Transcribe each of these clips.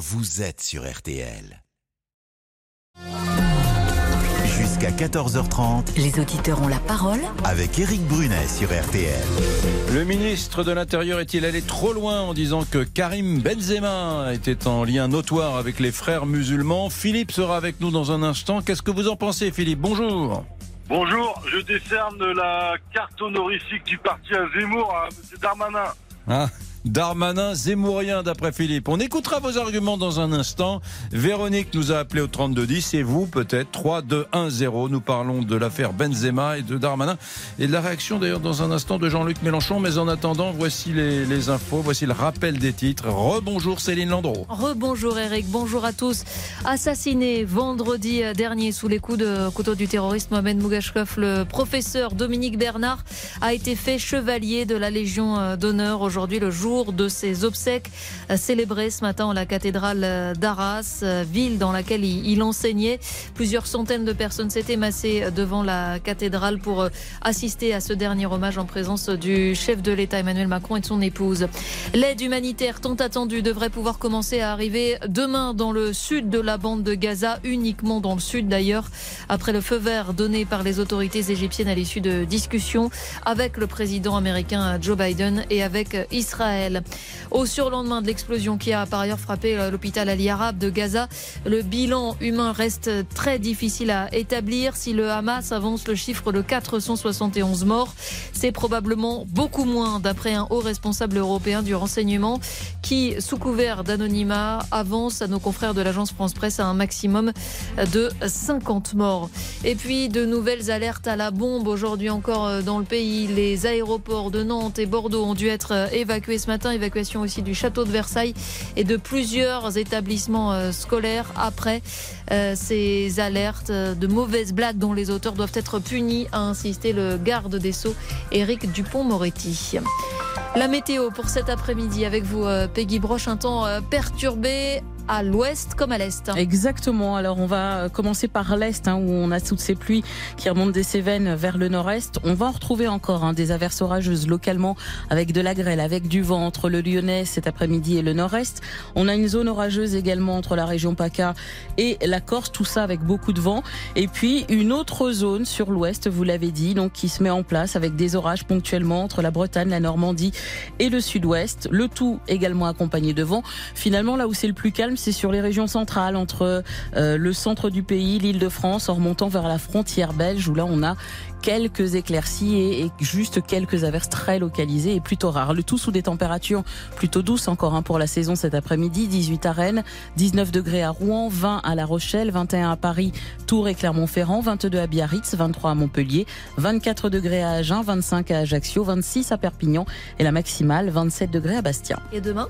vous êtes sur RTL. Jusqu'à 14h30 Les auditeurs ont la parole avec Eric Brunet sur RTL. Le ministre de l'Intérieur est-il allé trop loin en disant que Karim Benzema était en lien notoire avec les frères musulmans? Philippe sera avec nous dans un instant. Qu'est-ce que vous en pensez, Philippe? Bonjour. Bonjour, je décerne la carte honorifique du parti à Zemmour à M. Darmanin. Ah, Darmanin zémourien d'après Philippe. On écoutera vos arguments dans un instant. Véronique nous a appelé au 3210 et vous peut-être 3 2 1 0. Nous parlons de l'affaire Benzema et de Darmanin et de la réaction d'ailleurs dans un instant de Jean-Luc Mélenchon. Mais en attendant, voici les, infos, voici le rappel des titres. Rebonjour Céline Landreau. Rebonjour Eric, bonjour à tous. Assassiné vendredi dernier sous les coups de couteau du terroriste Mohamed Mougachkov, le professeur Dominique Bernard a été fait chevalier de la Légion d'honneur aujourd'hui le jour de ses obsèques euh, célébrées ce matin en la cathédrale d'Arras, euh, ville dans laquelle il, enseignait. Plusieurs centaines de personnes s'étaient massées devant la cathédrale pour euh, assister à ce dernier hommage en présence du chef de l'État Emmanuel Macron et de son épouse. L'aide humanitaire tant attendue devrait pouvoir commencer à arriver demain dans le sud de la bande de Gaza, uniquement dans le sud d'ailleurs, après le feu vert donné par les autorités égyptiennes à l'issue de discussions avec le président américain Joe Biden et avec Israël. Au surlendemain de l'explosion qui a par ailleurs frappé l'hôpital Ali Arabe de Gaza, le bilan humain reste très difficile à établir. Si le Hamas avance le chiffre de 471 morts, c'est probablement beaucoup moins d'après un haut responsable européen du renseignement qui, sous couvert d'anonymat, avance à nos confrères de l'agence France Presse à un maximum de 50 morts. Et puis de nouvelles alertes à la bombe aujourd'hui encore dans le pays. Les aéroports de Nantes et Bordeaux ont dû être évacués ce matin. Évacuation aussi du château de Versailles et de plusieurs établissements euh, scolaires après euh, ces alertes de mauvaises blagues dont les auteurs doivent être punis, a insisté le garde des Sceaux, Éric Dupont-Moretti. La météo pour cet après-midi avec vous, euh, Peggy Broche, un temps perturbé à l'ouest comme à l'est. Exactement. Alors on va commencer par l'est hein, où on a toutes ces pluies qui remontent des Cévennes vers le nord-est. On va en retrouver encore hein, des averses orageuses localement avec de la grêle, avec du vent entre le Lyonnais cet après-midi et le nord-est. On a une zone orageuse également entre la région PACA et la Corse, tout ça avec beaucoup de vent. Et puis une autre zone sur l'ouest, vous l'avez dit, donc qui se met en place avec des orages ponctuellement entre la Bretagne, la Normandie et le sud-ouest. Le tout également accompagné de vent. Finalement là où c'est le plus calme, c'est sur les régions centrales, entre euh, le centre du pays, l'île de France, en remontant vers la frontière belge, où là on a quelques éclaircies et, et, juste quelques averses très localisées et plutôt rares. Le tout sous des températures plutôt douces encore hein, pour la saison cet après-midi. 18 à Rennes, 19 degrés à Rouen, 20 à La Rochelle, 21 à Paris, Tours et Clermont-Ferrand, 22 à Biarritz, 23 à Montpellier, 24 degrés à Agen, 25 à Ajaccio, 26 à Perpignan et la maximale 27 degrés à Bastia. Et demain?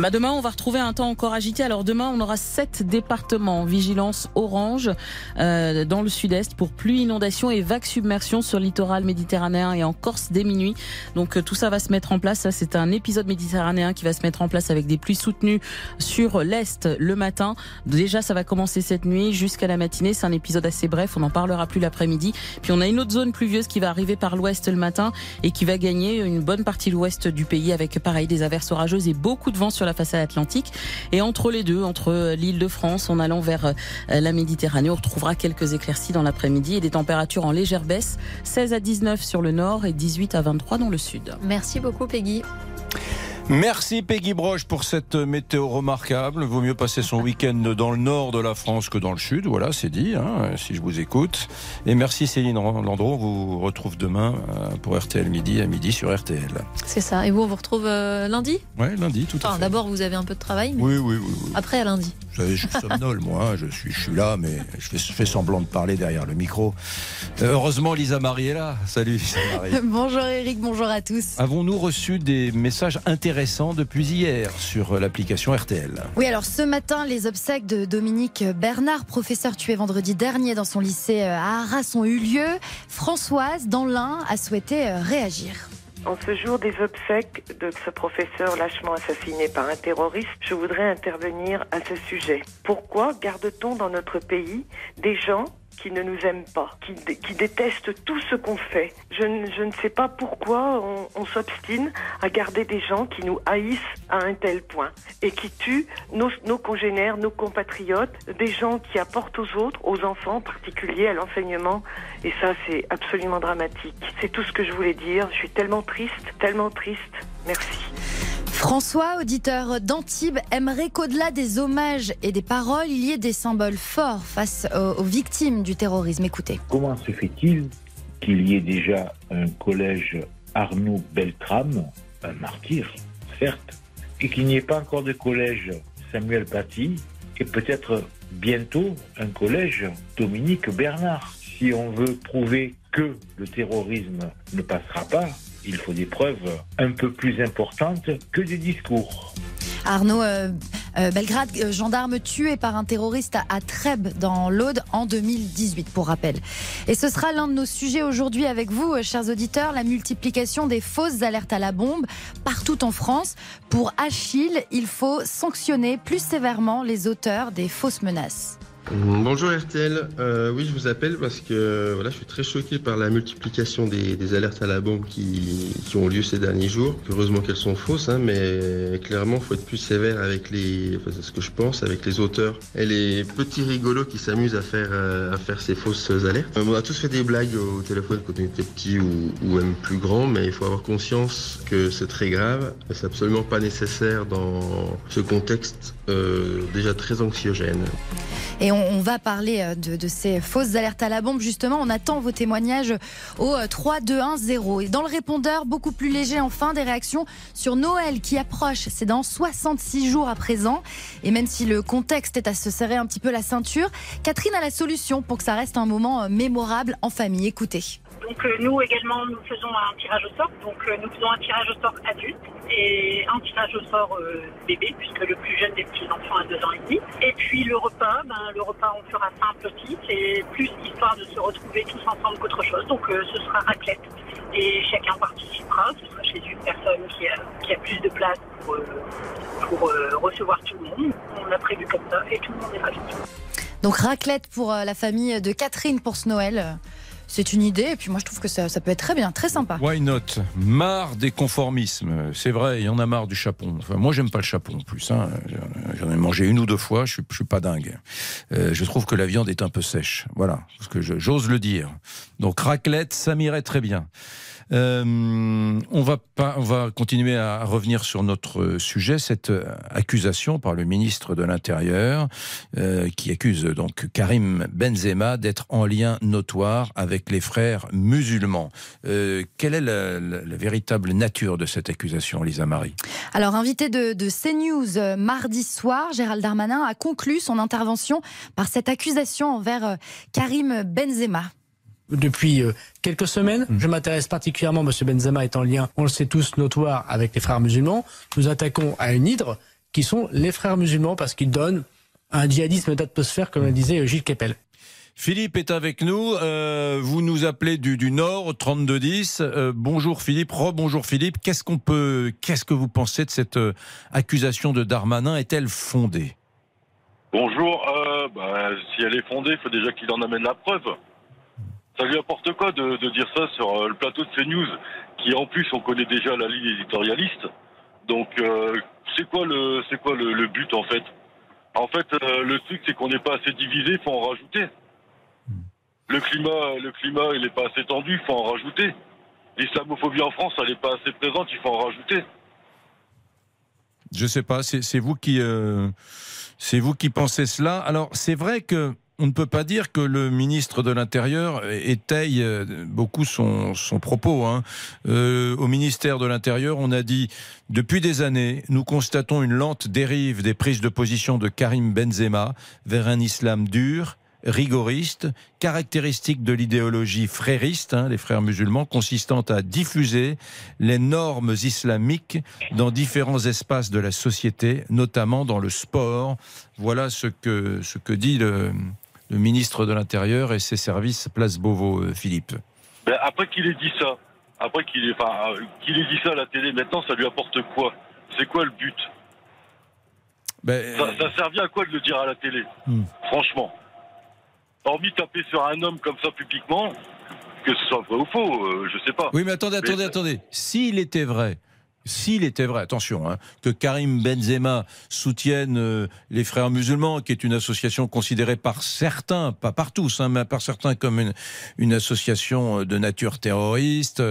Bah Demain, on va retrouver un temps encore agité. Alors demain, on aura sept départements en vigilance orange euh, dans le sud-est pour pluie, inondation et vagues sur le littoral méditerranéen et en Corse dès minuit. Donc euh, tout ça va se mettre en place. C'est un épisode méditerranéen qui va se mettre en place avec des pluies soutenues sur l'est le matin. Déjà, ça va commencer cette nuit jusqu'à la matinée. C'est un épisode assez bref. On n'en parlera plus l'après-midi. Puis on a une autre zone pluvieuse qui va arriver par l'ouest le matin et qui va gagner une bonne partie de l'ouest du pays avec pareil des averses orageuses et beaucoup de vent sur la façade atlantique. Et entre les deux, entre l'île de France en allant vers euh, la Méditerranée, on retrouvera quelques éclaircies dans l'après-midi et des températures en légère baisse 16 à 19 sur le nord et 18 à 23 dans le sud. Merci beaucoup Peggy. Merci Peggy Broche pour cette météo remarquable. Vaut mieux passer son week-end dans le nord de la France que dans le sud. Voilà, c'est dit, hein, si je vous écoute. Et merci Céline Landreau. On vous retrouve demain euh, pour RTL Midi à midi sur RTL. C'est ça. Et vous, on vous retrouve euh, lundi? Oui, lundi, tout à enfin, fait. D'abord, vous avez un peu de travail. Mais oui, oui, oui, oui. Après, à lundi. Savez, je somnole, moi. Je suis, je suis là, mais je fais, je fais, semblant de parler derrière le micro. Euh, heureusement, Lisa Marie est là. Salut, Lisa Marie. bonjour Eric, bonjour à tous. Avons-nous reçu des messages intéressants depuis hier sur l'application RTL Oui, alors ce matin, les obsèques de Dominique Bernard, professeur tué vendredi dernier dans son lycée à Arras, ont eu lieu. Françoise, dans l'Ain, a souhaité réagir. En ce jour des obsèques de ce professeur lâchement assassiné par un terroriste, je voudrais intervenir à ce sujet. Pourquoi garde-t-on dans notre pays des gens qui ne nous aiment pas, qui, qui détestent tout ce qu'on fait. Je, je, ne sais pas pourquoi on, on s'obstine à garder des gens qui nous haïssent à un tel point et qui tuent nos, nos congénères, nos compatriotes, des gens qui apportent aux autres, aux enfants en particulier, à l'enseignement. Et ça, c'est absolument dramatique. C'est tout ce que je voulais dire. Je suis tellement triste, tellement triste. Merci. François, auditeur d'Antibes, aimerait qu'au-delà des hommages et des paroles, il y ait des symboles forts face aux, victimes du terrorisme. Écoutez. Comment se fait-il qu'il y ait déjà un collège Arnaud Beltrame, un martyr, certes, et qu'il n'y ait pas encore de collège Samuel Paty, et peut-être bientôt un collège Dominique Bernard? Si on veut prouver que le terrorisme ne passera pas, il faut des preuves un peu plus importantes que des discours. Arnaud euh, euh, Belgrade, euh, gendarme tué par un terroriste à, Trèbes dans l'Aude en 2018, pour rappel. Et ce sera l'un de nos sujets aujourd'hui avec vous, chers auditeurs, la multiplication des fausses alertes à la bombe partout en France. Pour Achille, il faut sanctionner plus sévèrement les auteurs des fausses menaces. Bonjour RTL, euh, oui je vous appelle parce que voilà, je suis très choqué par la multiplication des, alertes à la bombe qui, ont lieu ces derniers jours. Heureusement qu'elles sont fausses, hein, mais clairement il faut être plus sévère avec les, ce que je pense, avec les auteurs et les petits rigolos qui s'amusent à faire, euh, ces fausses alertes. Euh, on a tous fait des blagues au téléphone quand on était petit ou, même plus grand, mais il faut avoir conscience que c'est très grave c'est absolument pas nécessaire dans ce contexte déjà très anxiogène. Va parler euh, de, ces fausses alertes à la bombe. Justement, on attend vos témoignages au 3 2 1 0. Et dans le répondeur, beaucoup plus léger enfin, des réactions sur Noël qui approche. C'est dans 66 jours à présent. Et même si le contexte est à se serrer un petit peu la ceinture, Catherine a la solution pour que ça reste un moment euh, mémorable en famille. Écoutez. Donc euh, nous également, nous faisons un tirage au sort. Donc euh, nous faisons un tirage au sort adulte et un tirage au sort euh, bébé, puisque le plus jeune des petits-enfants a deux ans et demi. Et puis le repas, ben, le repas on fera simple aussi, c'est plus histoire de se retrouver tous ensemble qu'autre chose. Donc ce sera raclette et chacun participera. Ce sera chez une personne qui a, qui a plus de place pour, pour recevoir tout le monde. On a prévu comme ça et tout le monde est ravi. Donc raclette pour la famille de Catherine pour ce Noël c'est une idée. Et puis moi, je trouve que ça, peut être très bien, très sympa. Why not? Marre des conformismes. C'est vrai, il y en a marre du chapon. Enfin, moi, j'aime pas le chapon en plus. Hein. J'en ai mangé une ou deux fois. Je je suis pas dingue. Euh, je trouve que la viande est un peu sèche. Voilà, parce que j'ose le dire. Donc raclette, ça m'irait très bien. Euh, on, va pas, on va continuer à revenir sur notre sujet, cette accusation par le ministre de l'Intérieur euh, qui accuse donc Karim Benzema d'être en lien notoire avec les frères musulmans. Euh, quelle est la, véritable nature de cette accusation, Lisa Marie? Alors, invité de, de CNews mardi soir, Gérald Darmanin a conclu son intervention par cette accusation envers Karim Benzema depuis euh, quelques semaines. Mm. Je m'intéresse particulièrement, M. Benzema est en lien, on le sait tous, notoire avec les frères musulmans. Nous attaquons à une hydre qui sont les frères musulmans parce qu'ils donnent un djihadisme d'atmosphère, comme le disait Gilles Kepel. Philippe est avec nous. Euh, vous nous appelez du, du Nord, 3210. Euh, bonjour Philippe. Rebonjour Philippe. Qu'est-ce qu'on peut, qu'est-ce que vous pensez de cette euh, accusation de Darmanin? Est-elle fondée? Bonjour. Bah, si elle est fondée, il faut déjà qu'il en amène la preuve ça lui apporte quoi de, dire ça sur euh, le plateau de CNews, qui en plus on connaît déjà la ligne éditorialiste? Donc euh, c'est quoi le c'est quoi le, but en fait? En fait, euh, le truc c'est qu'on n'est pas assez divisé, il faut en rajouter. Le climat, le climat, il n'est pas assez tendu, il faut en rajouter. L'islamophobie en France, elle n'est pas assez présente, il faut en rajouter. Je sais pas, c'est vous qui c'est vous qui pensez cela. Alors c'est vrai que on ne peut pas dire que le ministre de l'Intérieur étaye euh, beaucoup son, propos. Hein. Euh, au ministère de l'Intérieur, on a dit depuis des années, nous constatons une lente dérive des prises de position de Karim Benzema vers un islam dur, rigoriste, caractéristique de l'idéologie frériste, hein, les frères musulmans, consistant à diffuser les normes islamiques dans différents espaces de la société, notamment dans le sport. Voilà ce que, ce que dit le, le ministre de l'Intérieur et ses services Place Beauvau, euh, Philippe ben, Après qu'il ait dit ça, après qu'il ait, enfin, euh, qu'il ait dit ça à la télé, maintenant ça lui apporte quoi? C'est quoi le but? Ben, ça, ça servait à quoi de le dire à la télé? Hmm. Franchement. hormis taper sur un homme comme ça publiquement, que ce soit vrai ou faux, euh, je sais pas. Oui, mais attendez, Mais- attendez, attendez. S'il était vrai, s'il était vrai, attention, hein, que Karim Benzema soutienne euh, les frères musulmans, qui est une association considérée par certains, pas par tous, hein, mais par certains comme une, une association de nature terroriste,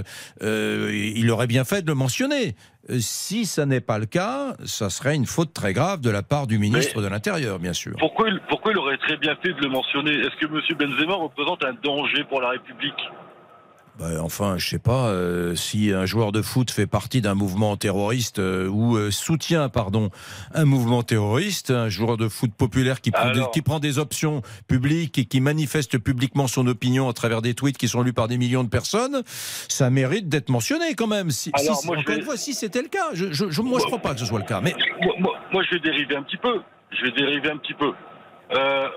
euh, il aurait bien fait de le mentionner. Euh, Si ça n'est pas le cas, ça serait une faute très grave de la part du ministre de l'Intérieur, bien sûr. Pourquoi il, pourquoi il aurait très bien fait de le mentionner? Est-ce que M. Benzema représente un danger pour la République? Bah, enfin, je sais pas euh, si un joueur de foot fait partie d'un mouvement terroriste euh, ou euh, soutient, pardon, un mouvement terroriste, un joueur de foot populaire qui prend, des, qui prend des options publiques et qui manifeste publiquement son opinion à travers des tweets qui sont lus par des millions de personnes, ça mérite d'être mentionné quand même. Si, moi, encore vais- une fois, si c'était le cas, je, je, je- moi je crois pas que ce soit le cas. Mais moi, moi- moi, je vais dériver un petit peu. Je vais dériver un petit peu. Euh,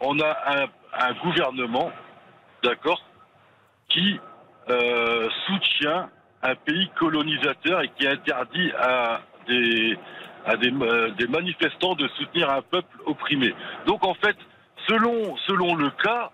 on a un, un gouvernement, d'accord, qui euh, soutient un pays colonisateur et qui interdit à des à des, euh, des manifestants de soutenir un peuple opprimé. Donc en fait, selon selon le cas,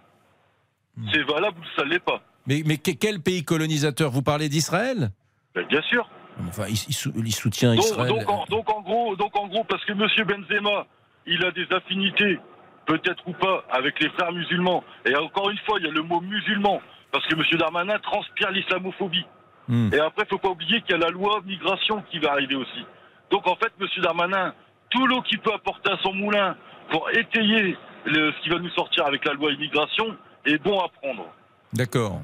c'est valable ou ça l'est pas. mais, mais que- quel pays colonisateur? Vous parlez d'Israël? Ben, bien sûr. Enfin, il, il sou- il soutient Donc, Israël. donc, en, donc, en gros, donc en gros, parce que Monsieur Benzema, il a des affinités, peut-être ou pas, avec les frères musulmans. Et encore une fois, il y a le mot musulman, parce que Monsieur Darmanin transpire l'islamophobie. Hmm. Et après, faut pas oublier qu'il y a la loi migration qui va arriver aussi. Donc en fait, Monsieur Darmanin, tout l'eau qu'il peut apporter à son moulin pour étayer le- ce qui va nous sortir avec la loi immigration est bon à prendre. D'accord.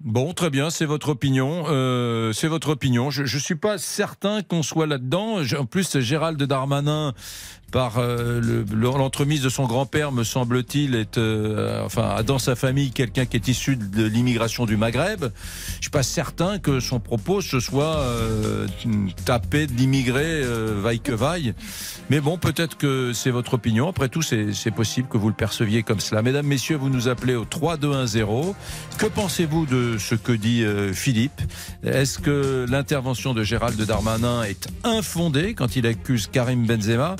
Bon, très bien, c'est votre opinion. euh, c'est votre opinion. Je ne suis pas certain qu'on soit là-dedans. En plus, Gérald Darmanin, par euh, le- le- l'entremise de son grand-père, me semble-t-il, est, euh, enfin, dans sa famille quelqu'un qui est issu de l'immigration du Maghreb. Je suis pas certain que son propos ce soit euh, taper d'immigrés euh, vaille que vaille. Mais bon, peut-être que c'est votre opinion. Après tout, c'est possible que vous le perceviez comme cela. Mesdames, messieurs, vous nous appelez au 3210. Que pensez-vous de ce que dit euh, Philippe? Est-ce que l'intervention de Gérald Darmanin est infondée quand il accuse Karim Benzema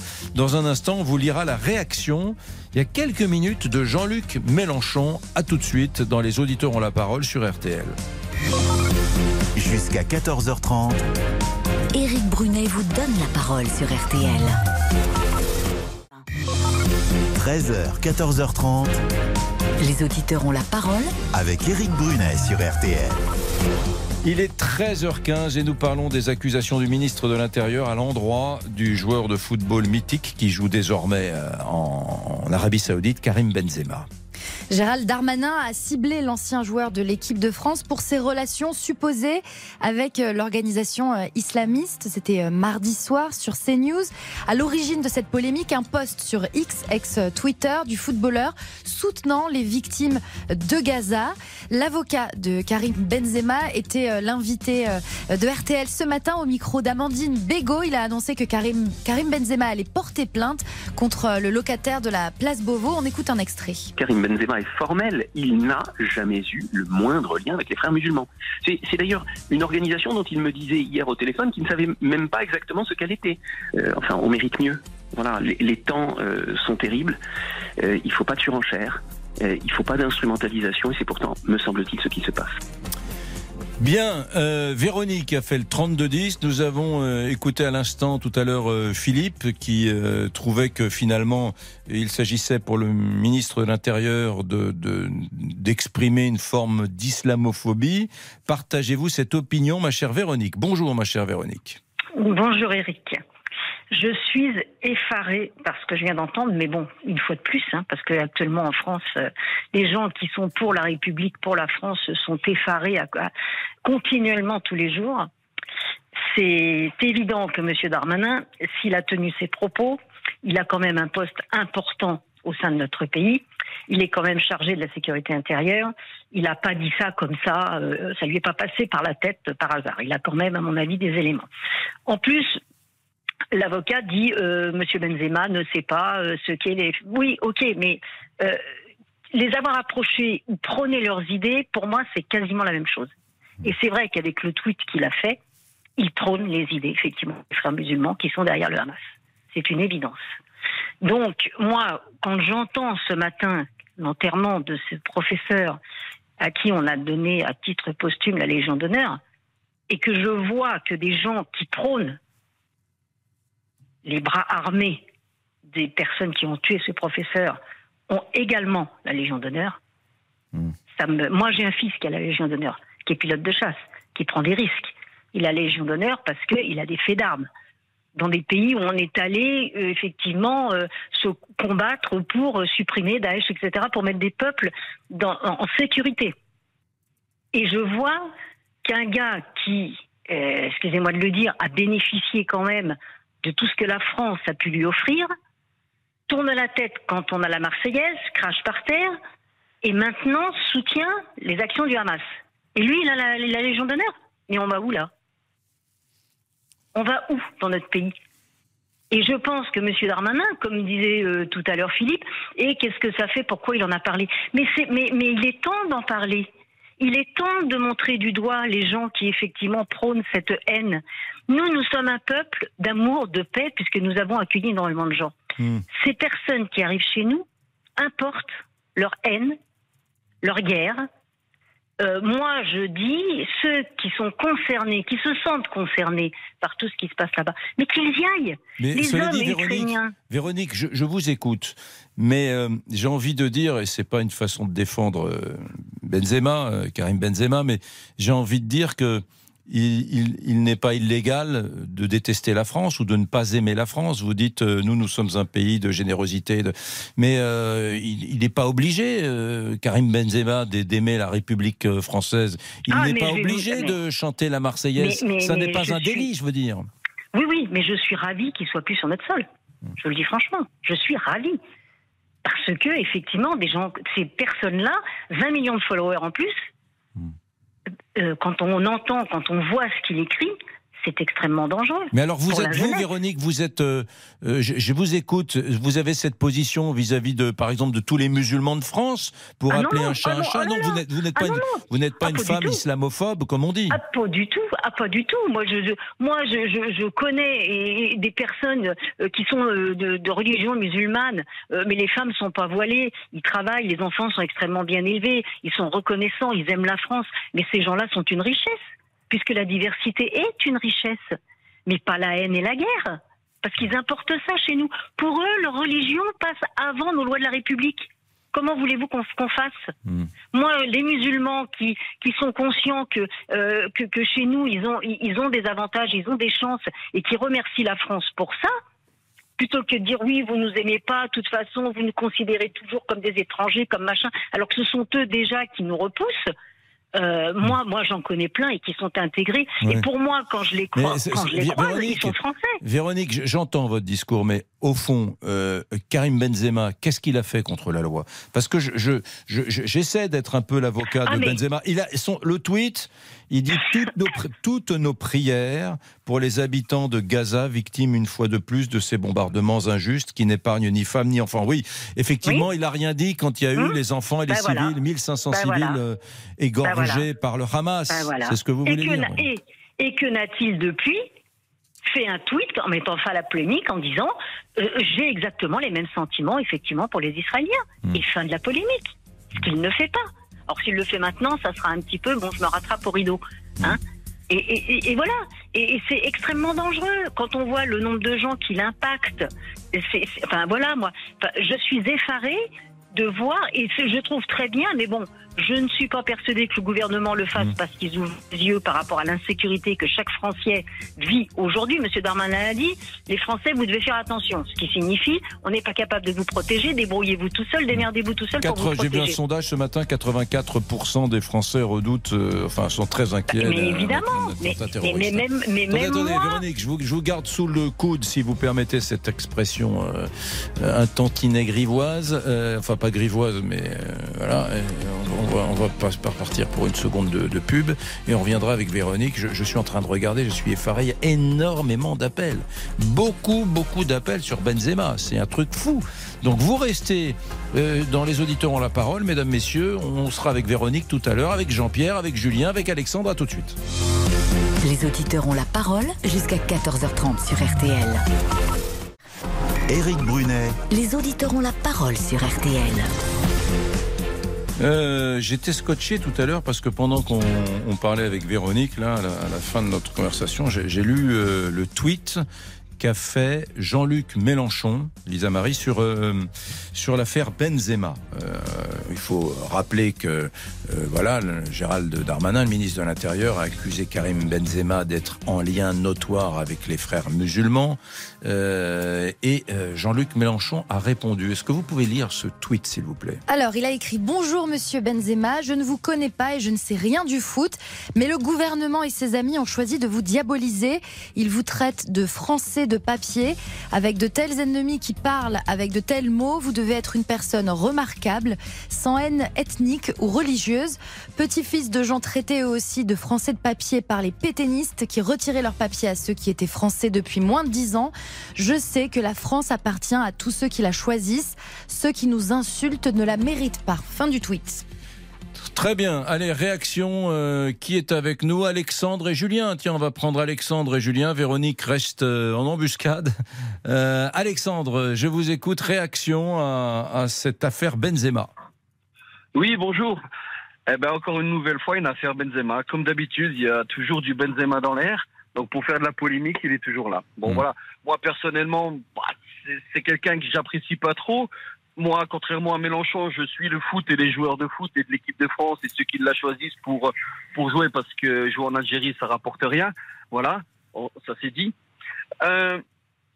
un instant, on vous lira la réaction il y a quelques minutes de Jean-Luc Mélenchon. À tout de suite dans Les Auditeurs ont la parole sur RTL. Jusqu'à 14h30, Éric Brunet vous donne la parole sur RTL. 13h, 14h30, Les auditeurs ont la parole avec Éric Brunet sur RTL. Il est 13h15 et nous parlons des accusations du ministre de l'Intérieur à l'endroit du joueur de football mythique qui joue désormais euh, en, en Arabie Saoudite, Karim Benzema. Gérald Darmanin a ciblé l'ancien joueur de l'équipe de France pour ses relations supposées avec euh, l'organisation euh, islamiste. C'était euh, mardi soir sur CNews. À l'origine de cette polémique, un post sur X, ex-Twitter, du footballeur soutenant les victimes de Gaza. L'avocat de Karim Benzema était l'invité de RTL ce matin au micro d'Amandine Bego. Il a annoncé que Karim, Benzema allait porter plainte contre le locataire de la place Beauvau. On écoute un extrait. Formel, il n'a jamais eu le moindre lien avec les frères musulmans. C'est d'ailleurs une organisation dont il me disait hier au téléphone qu'il ne savait même pas exactement ce qu'elle était. Euh, enfin, on mérite mieux. Voilà, les, temps euh, sont terribles, Euh, il faut pas de surenchère, il faut pas d'instrumentalisation et c'est pourtant, me semble-t-il, ce qui se passe. Bien, euh, Véronique a fait le 32-10. Nous avons euh, écouté à l'instant tout à l'heure euh, Philippe qui trouvait que finalement il s'agissait pour le ministre de l'Intérieur de- de- d'exprimer une forme d'islamophobie. Partagez-vous cette opinion, ma chère Véronique? Bonjour, ma chère Véronique. Bonjour Eric. Je suis effarée par ce que je viens d'entendre, mais bon, une fois de plus, hein, parce que actuellement en France, euh, les gens qui sont pour la République, pour la France, sont effarés continuellement tous les jours. C'est évident que M. Darmanin, s'il a tenu ses propos, il a quand même un poste important au sein de notre pays. Il est quand même chargé de la sécurité intérieure. Il n'a pas dit ça comme ça, euh, ça lui est pas passé par la tête par hasard. Il a quand même, à mon avis, des éléments. En plus, l'avocat dit euh, Monsieur Benzema ne sait pas euh, ce qu'est les. Oui, ok, mais euh, les avoir approchés ou prôner leurs idées, pour moi, c'est quasiment la même chose. Et c'est vrai qu'avec le tweet qu'il a fait, il prône les idées, effectivement, des frères musulmans qui sont derrière le Hamas. C'est une évidence. Donc, moi, quand j'entends ce matin l'enterrement de ce professeur à qui on a donné à titre posthume la Légion d'honneur, et que je vois que des gens qui prônent les bras armés des personnes qui ont tué ce professeur ont également la Légion d'honneur, ça me... moi j'ai un fils qui a la Légion d'honneur, qui est pilote de chasse, qui prend des risques. Il a la Légion d'honneur parce qu'il a des faits d'armes dans des pays où on est allé euh, effectivement euh, se combattre pour euh, supprimer Daesh, etc., pour mettre des peuples dans- en, en sécurité. Et je vois qu'un gars qui, excusez-moi de le dire, a bénéficié quand même de tout ce que la France a pu lui offrir, tourne la tête quand on a la Marseillaise, crache par terre, et maintenant soutient les actions du Hamas. Et lui, il a la, Légion d'honneur. Mais on va où là? On va où dans notre pays? Et je pense que M. Darmanin, comme disait euh, tout à l'heure Philippe, et qu'est-ce que ça fait? Pourquoi il en a parlé? Mais, mais, mais il est temps d'en parler. Il est temps de montrer du doigt les gens qui effectivement prônent cette haine. Nous, nous sommes un peuple d'amour, de paix, puisque nous avons accueilli énormément de gens. Ces personnes qui arrivent chez nous importent leur haine, leur guerre. Euh, moi, je dis, ceux qui sont concernés, qui se sentent concernés par tout ce qui se passe là-bas, mais qu'ils y aillent. Mais les hommes dit, Véronique, ukrainiens. Véronique, je, je vous écoute, mais euh, j'ai envie de dire, et c'est pas une façon de défendre euh, Benzema, Karim Benzema, mais j'ai envie de dire que il, il- il n'est pas illégal de détester la France ou de ne pas aimer la France. Vous dites, euh, nous, nous sommes un pays de générosité, de... mais euh, il n'est pas obligé, euh, Karim Benzema, d'a- d'aimer la République française. Il Ah, n'est pas obligé vous- de chanter la Marseillaise. Mais- mais- Ça n'est pas un suis- délit, je veux dire. Oui, oui, mais je suis ravie qu'il soit plus sur notre sol. Je vous le dis franchement, je suis ravie. Parce que, effectivement, des gens, ces personnes-là, 20 millions de followers en plus, euh, quand on entend, quand on voit ce qu'il écrit, c'est extrêmement dangereux. Mais alors vous êtes vous, jeunesse. Véronique, vous êtes, euh, euh, je, je vous écoute, vous avez cette position vis-à-vis de, par exemple, de tous les musulmans de France pour Ah appeler non, un chat ah un non, chat? ah non, non, vous n'êtes, Ah pas, non, une, vous n'êtes pas Ah, une femme islamophobe, comme on dit. Ah, pas du tout, ah, pas du tout. Moi, je, je- moi, je, connais et- et des personnes euh, qui sont euh, de, de religion musulmane, mais les femmes sont pas voilées, ils travaillent, les enfants sont extrêmement bien élevés, ils sont reconnaissants, ils aiment la France, mais ces gens-là sont une richesse, puisque la diversité est une richesse, mais pas la haine et la guerre, parce qu'ils importent ça chez nous. Pour eux, leur religion passe avant nos lois de la République. Comment voulez-vous qu'on qu'on fasse? Moi, les musulmans qui, qui sont conscients que, euh, que, que chez nous, ils ont, ils ils ont des avantages, ils ont des chances, et qui remercient la France pour ça, plutôt que de dire oui, vous nous aimez pas, de toute façon, vous nous considérez toujours comme des étrangers, comme machin, alors que ce sont eux déjà qui nous repoussent. Euh, moi, moi, j'en connais plein et qui sont intégrés. Ouais. Et pour moi, quand je les crois, quand je les croise, ils sont français. Véronique, j'entends votre discours, mais au fond, euh, Karim Benzema, qu'est-ce qu'il a fait contre la loi? Parce que je, je- je- je- j'essaie d'être un peu l'avocat Ah, de mais- Benzema. Il a son, le tweet, il dit toutes nos, pri- toutes nos prières pour les habitants de Gaza, victimes une fois de plus de ces bombardements injustes qui n'épargnent ni femmes ni enfants. Oui, effectivement, il a rien dit quand il y a eu Hum. les enfants et les Ben voilà. civils, 1500 Ben civils voilà. euh, égorgés Ben voilà. par le Hamas. C'est ce que vous et voulez que dire. n'a- et, et que n'a-t-il depuis? Fait un tweet en mettant fin à la polémique en disant euh, j'ai exactement les mêmes sentiments effectivement pour les Israéliens. Hmm. et fin de la polémique. Ce qu'il ne fait pas. Alors s'il le fait maintenant ça sera un petit peu bon je me rattrape au rideau hein. Et, et- voilà. Et, et c'est extrêmement dangereux. Quand on voit le nombre de gens qui l'impactent enfin voilà moi enfin, je suis effarée de voir, et je trouve très bien, mais bon, je ne suis pas persuadée que le gouvernement le fasse parce qu'ils ouvrent les yeux par rapport à l'insécurité que chaque Français vit aujourd'hui. Monsieur Darmanin a dit, les Français, vous devez faire attention. Ce qui signifie, on n'est pas capable de vous protéger, débrouillez-vous tout seul, démerdez-vous tout seul pour vous J'ai vu un sondage ce matin, 84% des Français redoutent, euh, enfin, sont très inquiets. Mais évidemment, mais, même, mais Attendez, même attendez, moi, Véronique, je vous, je vous garde sous le coude, si vous permettez cette expression euh, un tantinet grivoise, euh, enfin pas grivoise, mais voilà, on, va, on va pas, pas partir pour une seconde de, de pub, et on reviendra avec Véronique. Je, je suis en train de regarder, je suis effaré, il y a énormément d'appels, beaucoup, beaucoup d'appels sur Benzema, c'est un truc fou. Donc vous restez euh, dans les auditeurs ont la parole, mesdames, messieurs, on sera avec Véronique tout à l'heure, avec Jean-Pierre, avec Julien, avec Alexandre, à tout de suite. Les auditeurs ont la parole jusqu'à 14h30 sur RTL. Éric Brunet, Les auditeurs ont la parole sur RTL. Euh, J'étais scotché tout à l'heure parce que pendant qu'on on parlait avec Véronique, là, à la, fin de notre conversation, j'ai lu euh, le tweet qu'a fait Jean-Luc Mélenchon, Lisa Marie, sur, euh, sur l'affaire Benzema. Euh, il faut rappeler que euh, voilà, Gérald Darmanin, le ministre de l'Intérieur, a accusé Karim Benzema d'être en lien notoire avec les frères musulmans. Euh, et euh, Jean-Luc Mélenchon a répondu. Est-ce que vous pouvez lire ce tweet, s'il vous plaît? Alors, il a écrit Bonjour Monsieur Benzema, je ne vous connais pas et je ne sais rien du foot, mais le gouvernement et ses amis ont choisi de vous diaboliser. Ils vous traitent de français de papier. Avec de tels ennemis qui parlent avec de tels mots, vous devez être une personne remarquable, sans haine ethnique ou religieuse. Petit-fils de gens traités eux aussi de français de papier par les pétainistes qui retiraient leur papier à ceux qui étaient français depuis moins de 10 ans. Je sais que la France appartient à tous ceux qui la choisissent. Ceux qui nous insultent ne la méritent pas. Fin du tweet. Très bien. Allez, réaction. euh, qui est avec nous? Alexandre et Julien. Tiens, on va prendre Alexandre et Julien. Véronique reste euh, en embuscade. Euh, Alexandre, je vous écoute. Réaction à, à cette affaire Benzema. Oui, bonjour. Eh ben, encore une nouvelle fois, une affaire Benzema. Comme d'habitude, il y a toujours du Benzema dans l'air. Donc, pour faire de la polémique, il est toujours là. Bon, Mm. voilà. Moi, personnellement, bah, c'est- c'est quelqu'un que j'apprécie pas trop. Moi, contrairement à Mélenchon, je suis le foot et les joueurs de foot et de l'équipe de France et ceux qui la choisissent pour, pour jouer parce que jouer en Algérie, ça rapporte rien. Voilà. Oh, ça c'est dit. Euh,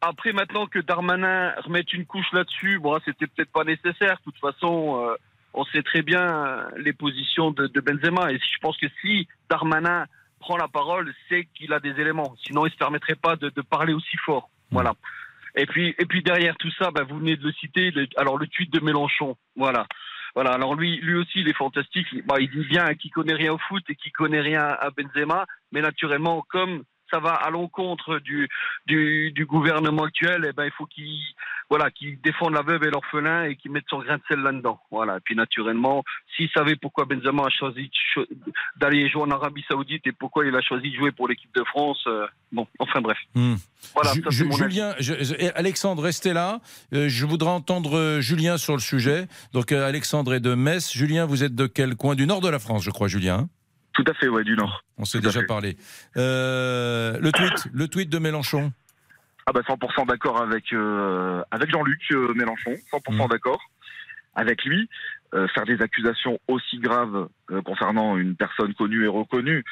après, maintenant que Darmanin remette une couche là-dessus, bon, c'était peut-être pas nécessaire. De toute façon, euh, on sait très bien euh, les positions de, de Benzema. Et je pense que si Darmanin prend la parole, c'est qu'il a des éléments. Sinon, il se permettrait pas de, parler aussi fort. Voilà. Et puis, et puis derrière tout ça, bah, vous venez de le citer. le- alors le tweet de Mélenchon, voilà. Voilà. Alors lui, lui aussi, il est fantastique. Bah, il dit bien qu'il connaît rien au foot et qu'il connaît rien à Benzema, mais naturellement, comme ça va à l'encontre du, du, du gouvernement actuel, eh ben, il faut qu'il voilà, qu'il défende la veuve et l'orphelin et qu'il mette son grain de sel là-dedans. Voilà. Et puis naturellement, s'il savait pourquoi Benzema a choisi d'aller jouer en Arabie Saoudite et pourquoi il a choisi de jouer pour l'équipe de France, euh, bon, enfin bref. Voilà, ça, mon. Julien, je- je- Alexandre, restez là. Euh, je voudrais entendre euh, Julien sur le sujet. Donc, euh, Alexandre est de Metz. Julien, vous êtes de quel coin? Du nord de la France, je crois, Julien. Tout à fait, ouais, du Nord. On s'est déjà parlé. Euh, le tweet, le tweet de Mélenchon. Ah bah 100% d'accord avec euh, avec Jean-Luc euh, Mélenchon, 100% d'accord avec lui. Faire des accusations aussi graves concernant une personne connue et reconnue,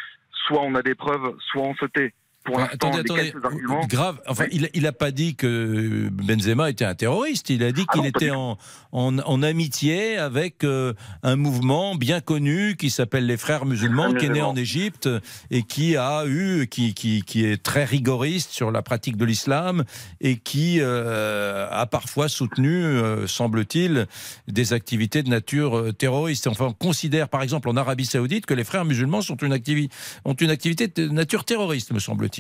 soit on a des preuves, soit on se tait. Pour attendez, attendez. arguments. Grave. Enfin, il, il a pas dit que Benzema était un terroriste. Il a dit Ah qu'il était en, en, en amitié avec euh, un mouvement bien connu qui s'appelle les Frères musulmans, qui est né en Égypte et qui a eu, qui, qui, qui est très rigoriste sur la pratique de l'islam et qui euh, a parfois soutenu, euh, semble-t-il, des activités de nature terroriste. Enfin, on considère, par exemple, en Arabie Saoudite, que les Frères musulmans sont une activi- ont une activité de nature terroriste, me semble-t-il.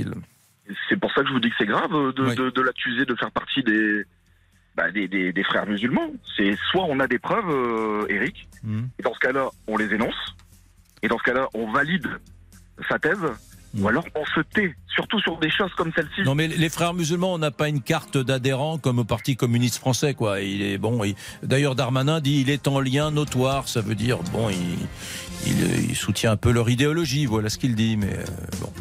C'est pour ça que je vous dis que c'est grave euh, de, de, de l'accuser de faire partie des, bah, des, des, des frères musulmans. C'est soit on a des preuves, euh, Eric, et dans ce cas-là, on les énonce, et dans ce cas-là, on valide sa thèse, ou alors on se tait, surtout sur des choses comme celle-ci. Non, mais les frères musulmans, on n'a pas une carte d'adhérent comme au Parti communiste français, quoi. Il est bon. il- D'ailleurs, Darmanin dit il est en lien notoire. Ça veut dire bon, il, il, il soutient un peu leur idéologie. Voilà ce qu'il dit. Mais euh, bon,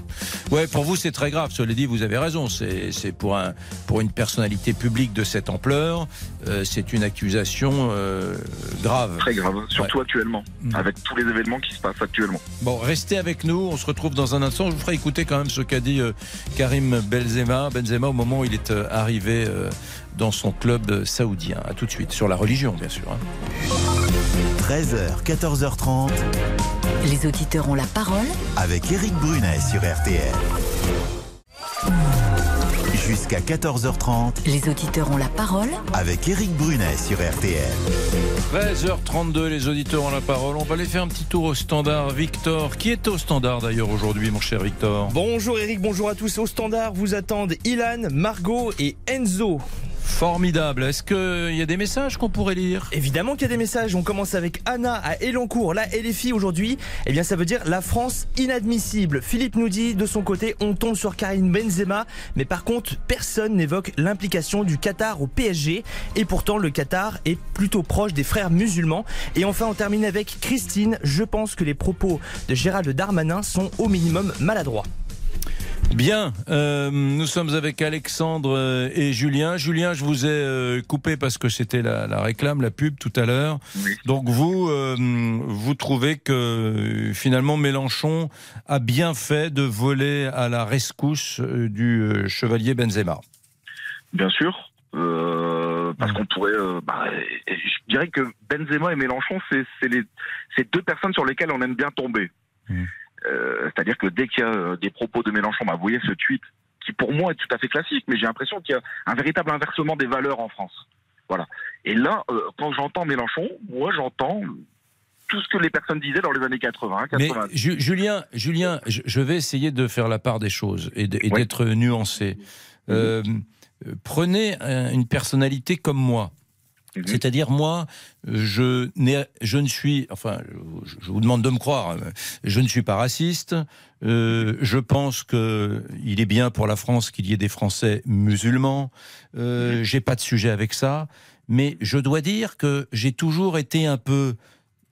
ouais, pour vous, c'est très grave. Cela dit, vous avez raison. C'est pour un pour une personnalité publique de cette ampleur, euh, c'est une accusation euh, grave. Très grave, surtout Ouais. actuellement, avec tous les événements qui se passent actuellement. Bon, restez avec nous. On se retrouve dans un instant. Je vous ferai écouter quand même ce qu'a dit euh, Karim Benzema, Benzema au moment où il est euh, arrivé euh, dans son club saoudien. À tout de suite sur la religion, bien sûr. hein. 13h, 14h30 Les auditeurs ont la parole avec Eric Brunet sur RTL. Jusqu'à 14h30 Les auditeurs ont la parole avec Eric Brunet sur RTL. 13h32, les auditeurs ont la parole. On va aller faire un petit tour au standard. Victor, qui est au standard d'ailleurs aujourd'hui, mon cher Victor? Bonjour Eric, bonjour à tous. Au standard vous attendent Ilan, Margot et Enzo. Formidable. Est-ce qu'il y a des messages qu'on pourrait lire? Évidemment qu'il y a des messages. On commence avec Anna à Elancourt. Les filles aujourd'hui, eh bien, ça veut dire la France inadmissible. Philippe nous dit de son côté, on tombe sur Karim Benzema, mais par contre, personne n'évoque l'implication du Qatar au PSG. Et pourtant, le Qatar est plutôt proche des frères musulmans. Et enfin, on termine avec Christine. Je pense que les propos de Gérald Darmanin sont au minimum maladroits. Bien, euh, nous sommes avec Alexandre euh, et Julien. Julien, je vous ai euh, coupé parce que c'était la, la, réclame, la pub tout à l'heure. Donc vous, vous trouvez que finalement Mélenchon a bien fait de voler à la rescousse du chevalier Benzema Bien sûr. parce qu'on pourrait, bah, je dirais que Benzema et Mélenchon, c'est deux personnes sur lesquelles on aime bien tomber. Mmh. Euh, c'est-à-dire que dès qu'il y a euh, des propos de Mélenchon, bah, vous voyez ce tweet qui pour moi est tout à fait classique, mais j'ai l'impression qu'il y a un véritable inversement des valeurs en France. Voilà. Et là, euh, quand j'entends Mélenchon, moi j'entends tout ce que les personnes disaient dans les années 80. 80. Mais Julien, Julien, je vais essayer de faire la part des choses et d'être nuancé. Prenez une personnalité comme moi. Mhm. C'est-à-dire, moi, je, je ne suis, enfin, je, vous demande de me croire, hein, je ne suis pas raciste. Euh, je pense qu'il est bien pour la France qu'il y ait des Français musulmans. Euh, mhm. J'ai pas de sujet avec ça, mais je dois dire que j'ai toujours été un peu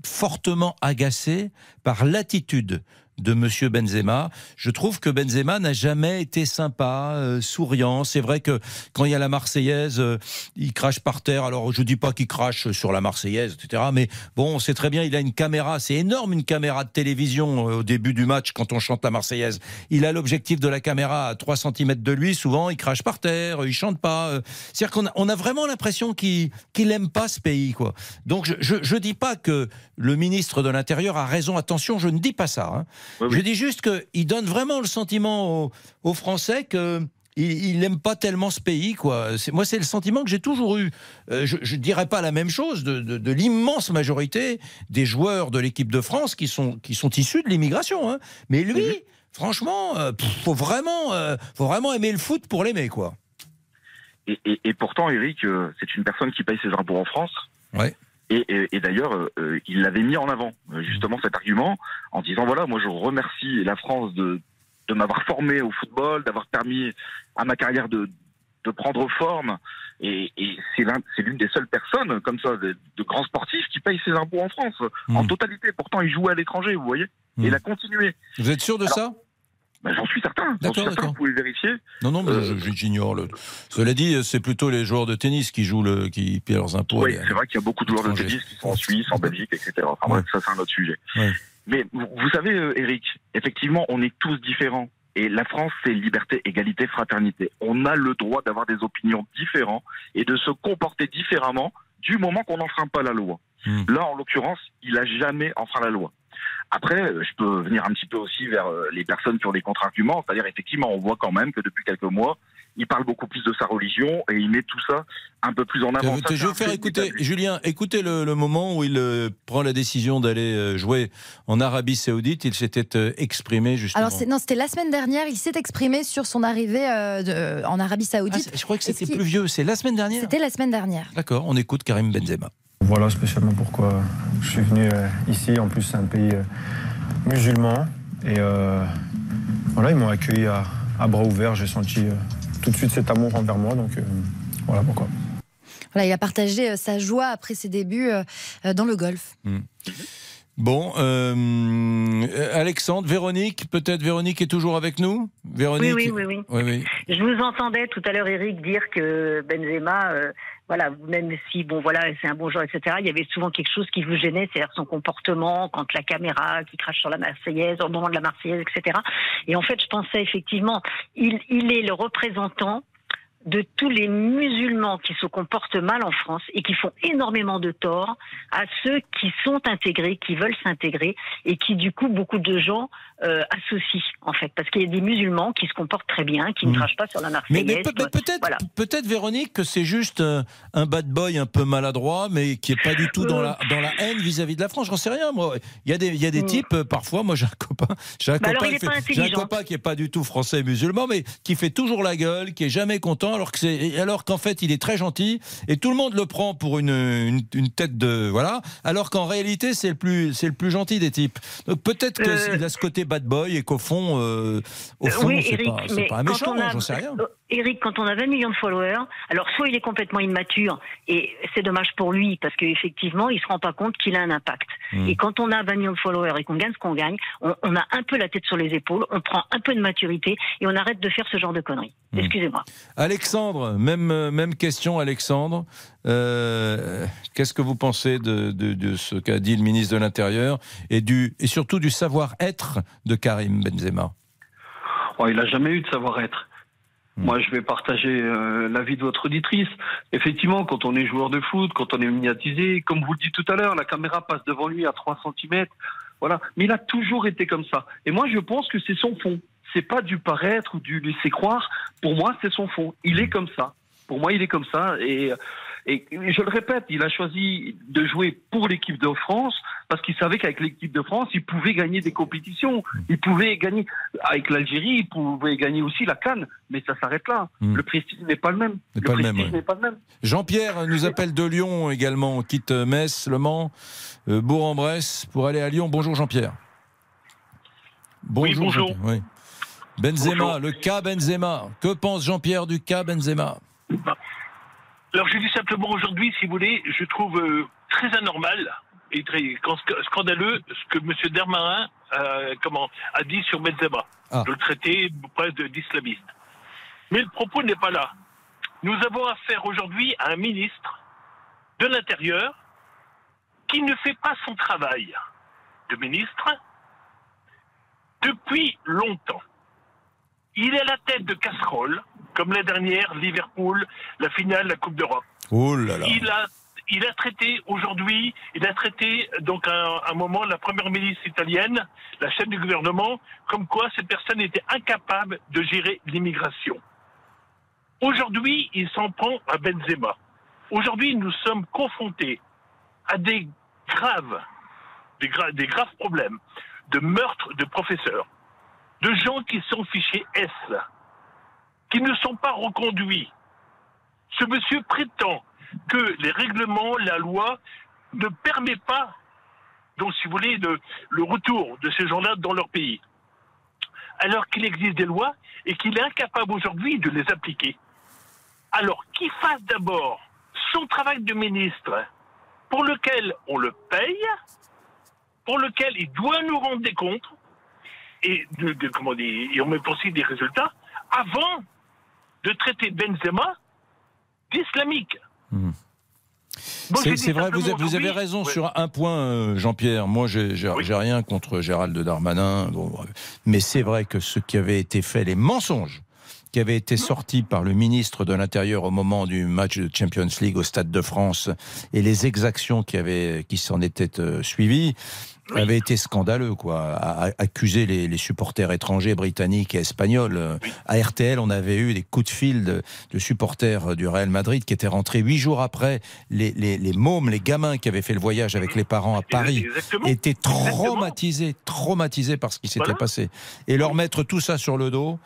fortement agacé par l'attitude de Monsieur Benzema. Je trouve que Benzema n'a jamais été sympa, euh, souriant. C'est vrai que quand il y a la Marseillaise, euh, il crache par terre. Alors je dis pas qu'il crache sur la Marseillaise, etc. Mais bon, on sait très bien, il a une caméra, c'est énorme une caméra de télévision euh, au début du match quand on chante la Marseillaise. Il a l'objectif de la caméra à 3 cm de lui. Souvent, il crache par terre, il chante pas. C'est-à-dire qu'on a, on a vraiment l'impression qu'il qu'il aime pas ce pays, quoi. Donc je, je, je dis pas que le ministre de l'Intérieur a raison. Attention, je ne dis pas ça. Hein. Je dis juste qu'il donne vraiment le sentiment aux, Français que il n'aime pas tellement ce pays. Quoi. Moi, c'est le sentiment que j'ai toujours eu. Euh, je ne dirais pas la même chose de, l'immense majorité des joueurs de l'équipe de France qui sont, qui sont issus de l'immigration. Hein. Mais lui, franchement, il euh, faut, vraiment, euh, faut vraiment aimer le foot pour l'aimer. quoi. Et, et, pourtant, Eric, c'est une personne qui paye ses impôts en France. Ouais. Et, d'ailleurs, euh, euh, il l'avait mis en avant, euh, justement, cet argument, en disant, voilà, moi je remercie la France de, de m'avoir formé au football, d'avoir permis à ma carrière de, de prendre forme. Et, et c'est l'une des seules personnes, comme ça, de, grands sportifs, qui payent ses impôts en France, en hmm. totalité. Pourtant, il jouait à l'étranger, vous voyez. Et il hmm. a continué. Vous êtes sûr de ça? Ben, j'en suis certain. D'accord, d'accord. Vous pouvez vérifier. Non, non, mais euh, j'ignore. Le... Cela dit, c'est plutôt les joueurs de tennis qui jouent le, qui paient leurs impôts. Oui, c'est vrai qu'il y a beaucoup de joueurs de tennis qui sont en Suisse, en Belgique, etc. Enfin ça c'est un autre sujet. Mais vous savez, euh, Eric, effectivement, on est tous différents. Et la France, c'est liberté, égalité, fraternité. On a le droit d'avoir des opinions différentes et de se comporter différemment du moment qu'on n'enfreint pas la loi. Hmm. Là, en l'occurrence, il a jamais enfreint la loi. Après, je peux venir un petit peu aussi vers euh, les personnes qui ont des contre-arguments, c'est-à-dire effectivement, on voit quand même que depuis quelques mois, il parle beaucoup plus de sa religion et il met tout ça un peu plus en avant. je vais faire écouter, Julien, écoutez le, moment où il euh, prend la décision d'aller euh, jouer en Arabie Saoudite. Il s'était exprimé justement. Alors non, c'était la semaine dernière. Il s'est exprimé sur son arrivée en Arabie Saoudite. Ah, je crois que c'était plus vieux. C'est la semaine dernière. C'était la semaine dernière. D'accord. On écoute Karim Benzema. Voilà spécialement pourquoi je suis venu euh, ici. En plus, c'est un pays euh, musulman. Et euh, voilà, ils m'ont accueilli à, bras ouverts. J'ai senti tout de suite cet amour envers moi. Donc voilà pourquoi. Voilà, il a partagé sa joie après ses débuts dans le golf. Hmm. Bon, Alexandre, Véronique, peut-être Véronique est toujours avec nous? Véronique? Oui oui, oui, oui, Je vous entendais tout à l'heure, Eric, dire que Benzema voilà, même si bon voilà, c'est un bon joueur, etc. Il y avait souvent quelque chose qui vous gênait, c'est-à-dire son comportement quand la caméra qui crache sur la Marseillaise au moment de la Marseillaise, etc. Et en fait, je pensais effectivement, il, il est le représentant de tous les musulmans qui se comportent mal en France et qui font énormément de tort à ceux qui sont intégrés, qui veulent s'intégrer et qui du coup beaucoup de gens euh, associent en fait parce qu'il y a des musulmans qui se comportent très bien, qui ne mmh. crachent pas sur la Marseillaise. Mais, peut-être, peut-être Véronique que c'est juste euh, un bad boy un peu maladroit, mais qui est pas du tout dans la dans la haine vis-à-vis de la France. J'en sais rien moi. Il y a des il y a des mmh. types euh, parfois. Moi j'ai un copain, j'ai un, bah copain, qui est pas du tout français musulman, mais qui fait toujours la gueule, qui est jamais content alors que c'est, alors qu'en fait, il est très gentil et tout le monde le prend pour une, une, une tête de voilà, alors qu'en réalité, c'est le plus, c'est le plus gentil des types. Donc peut-être qu'il Euh, a ce côté bad boy et qu'au fond, euh, au fond, oui, c'est pas, un méchant, a- j'en sais rien. euh, Eric, quand on a 20 millions de followers, alors soit il est complètement immature et c'est dommage pour lui parce qu'effectivement il se rend pas compte qu'il a un impact. Hmm. Et quand on a 20 millions de followers et qu'on gagne ce qu'on gagne, on, on a un peu la tête sur les épaules, on prend un peu de maturité et on arrête de faire ce genre de conneries. Hmm. Excusez-moi. Alexandre, même, euh, même question, Alexandre. Euh, Qu'est-ce que vous pensez de, de- de ce qu'a dit le ministre de l'Intérieur et, du, et surtout du savoir-être de Karim Benzema? Oh, il n'a jamais eu de savoir-être. Hmm. Moi, je vais partager euh, l'avis de votre auditrice. Effectivement, quand on est joueur de foot, quand on est médiatisé, comme vous le dites tout à l'heure, la caméra passe devant lui à 3 cm. Voilà. Mais il a toujours été comme ça. Et moi, je pense que c'est son fond. C'est pas du paraître ou du laisser croire. Pour moi, c'est son fond. Il est comme ça. Pour moi, il est comme ça. Et, et je le répète, il a choisi de jouer pour l'équipe de France parce qu'il savait qu'avec l'équipe de France, il pouvait gagner des compétitions. Il pouvait gagner avec l'Algérie, il pouvait gagner aussi la Cannes. Mais ça s'arrête là. Hmm. Le prestige n'est pas le même. Le pas le même, prestige ouais. n'est pas le même. Jean-Pierre nous appelle de Lyon également. On quitte Metz, Le Mans, euh, Bourg-en-Bresse pour aller à Lyon. Bonjour Jean-Pierre. Bonjour. bonjour. Jean-Pierre, oui. Benzema, Bonjour. le cas Benzema. Que pense Jean-Pierre du cas Benzema? Alors je dis simplement aujourd'hui, si vous voulez, je trouve euh, très anormal et très sc- scandaleux ce que M. Dermarin euh, comment, a dit sur Benzema, Ah. de le traiter presque d'islamiste. Mais le propos n'est pas là. Nous avons affaire aujourd'hui à un ministre de l'Intérieur qui ne fait pas son travail de ministre depuis longtemps. Il est à la tête de casserole, comme la dernière, Liverpool, la finale, la Coupe d'Europe. Oh là là. Il a, il a traité aujourd'hui, il a traité donc à un moment la première ministre italienne, la chef du gouvernement, comme quoi cette personne était incapable de gérer l'immigration. Aujourd'hui, il s'en prend à Benzema. Aujourd'hui, nous sommes confrontés à des graves, des, gra- des graves problèmes de meurtres de professeurs, de gens qui sont fichés S, qui ne sont pas reconduits. Ce monsieur prétend que les règlements, la loi ne permet pas, donc si vous voulez, le retour de ces gens-là dans leur pays. Alors qu'il existe des lois et qu'il est incapable aujourd'hui de les appliquer. Alors qu'il fasse d'abord son travail de ministre, pour lequel on le paye, pour lequel il doit nous rendre des comptes, et de, de- comment dire, et on met aussi des résultats, avant de traiter Benzema d'islamique. Je C'est vrai, vous, vous avez raison Ouais. sur un point, euh, Jean-Pierre. Moi, j'ai rien contre Gérald Darmanin, bon, mais c'est vrai que ce qui avait été fait, les mensonges qui avaient été sortis par le ministre de l'Intérieur au moment du match de Champions League au Stade de France et les exactions qui, avaient, qui s'en étaient euh, suivies avaient été scandaleux, quoi. À, accuser les, les supporters étrangers, britanniques et espagnols. À RTL, on avait eu des coups de fil de, de supporters du Real Madrid qui étaient rentrés huit jours après. Les, les, les mômes, les gamins qui avaient fait le voyage avec les parents à Paris Exactement. étaient traumatisés, traumatisés par ce qui s'était Voilà. passé. Et leur mettre tout ça sur le dos.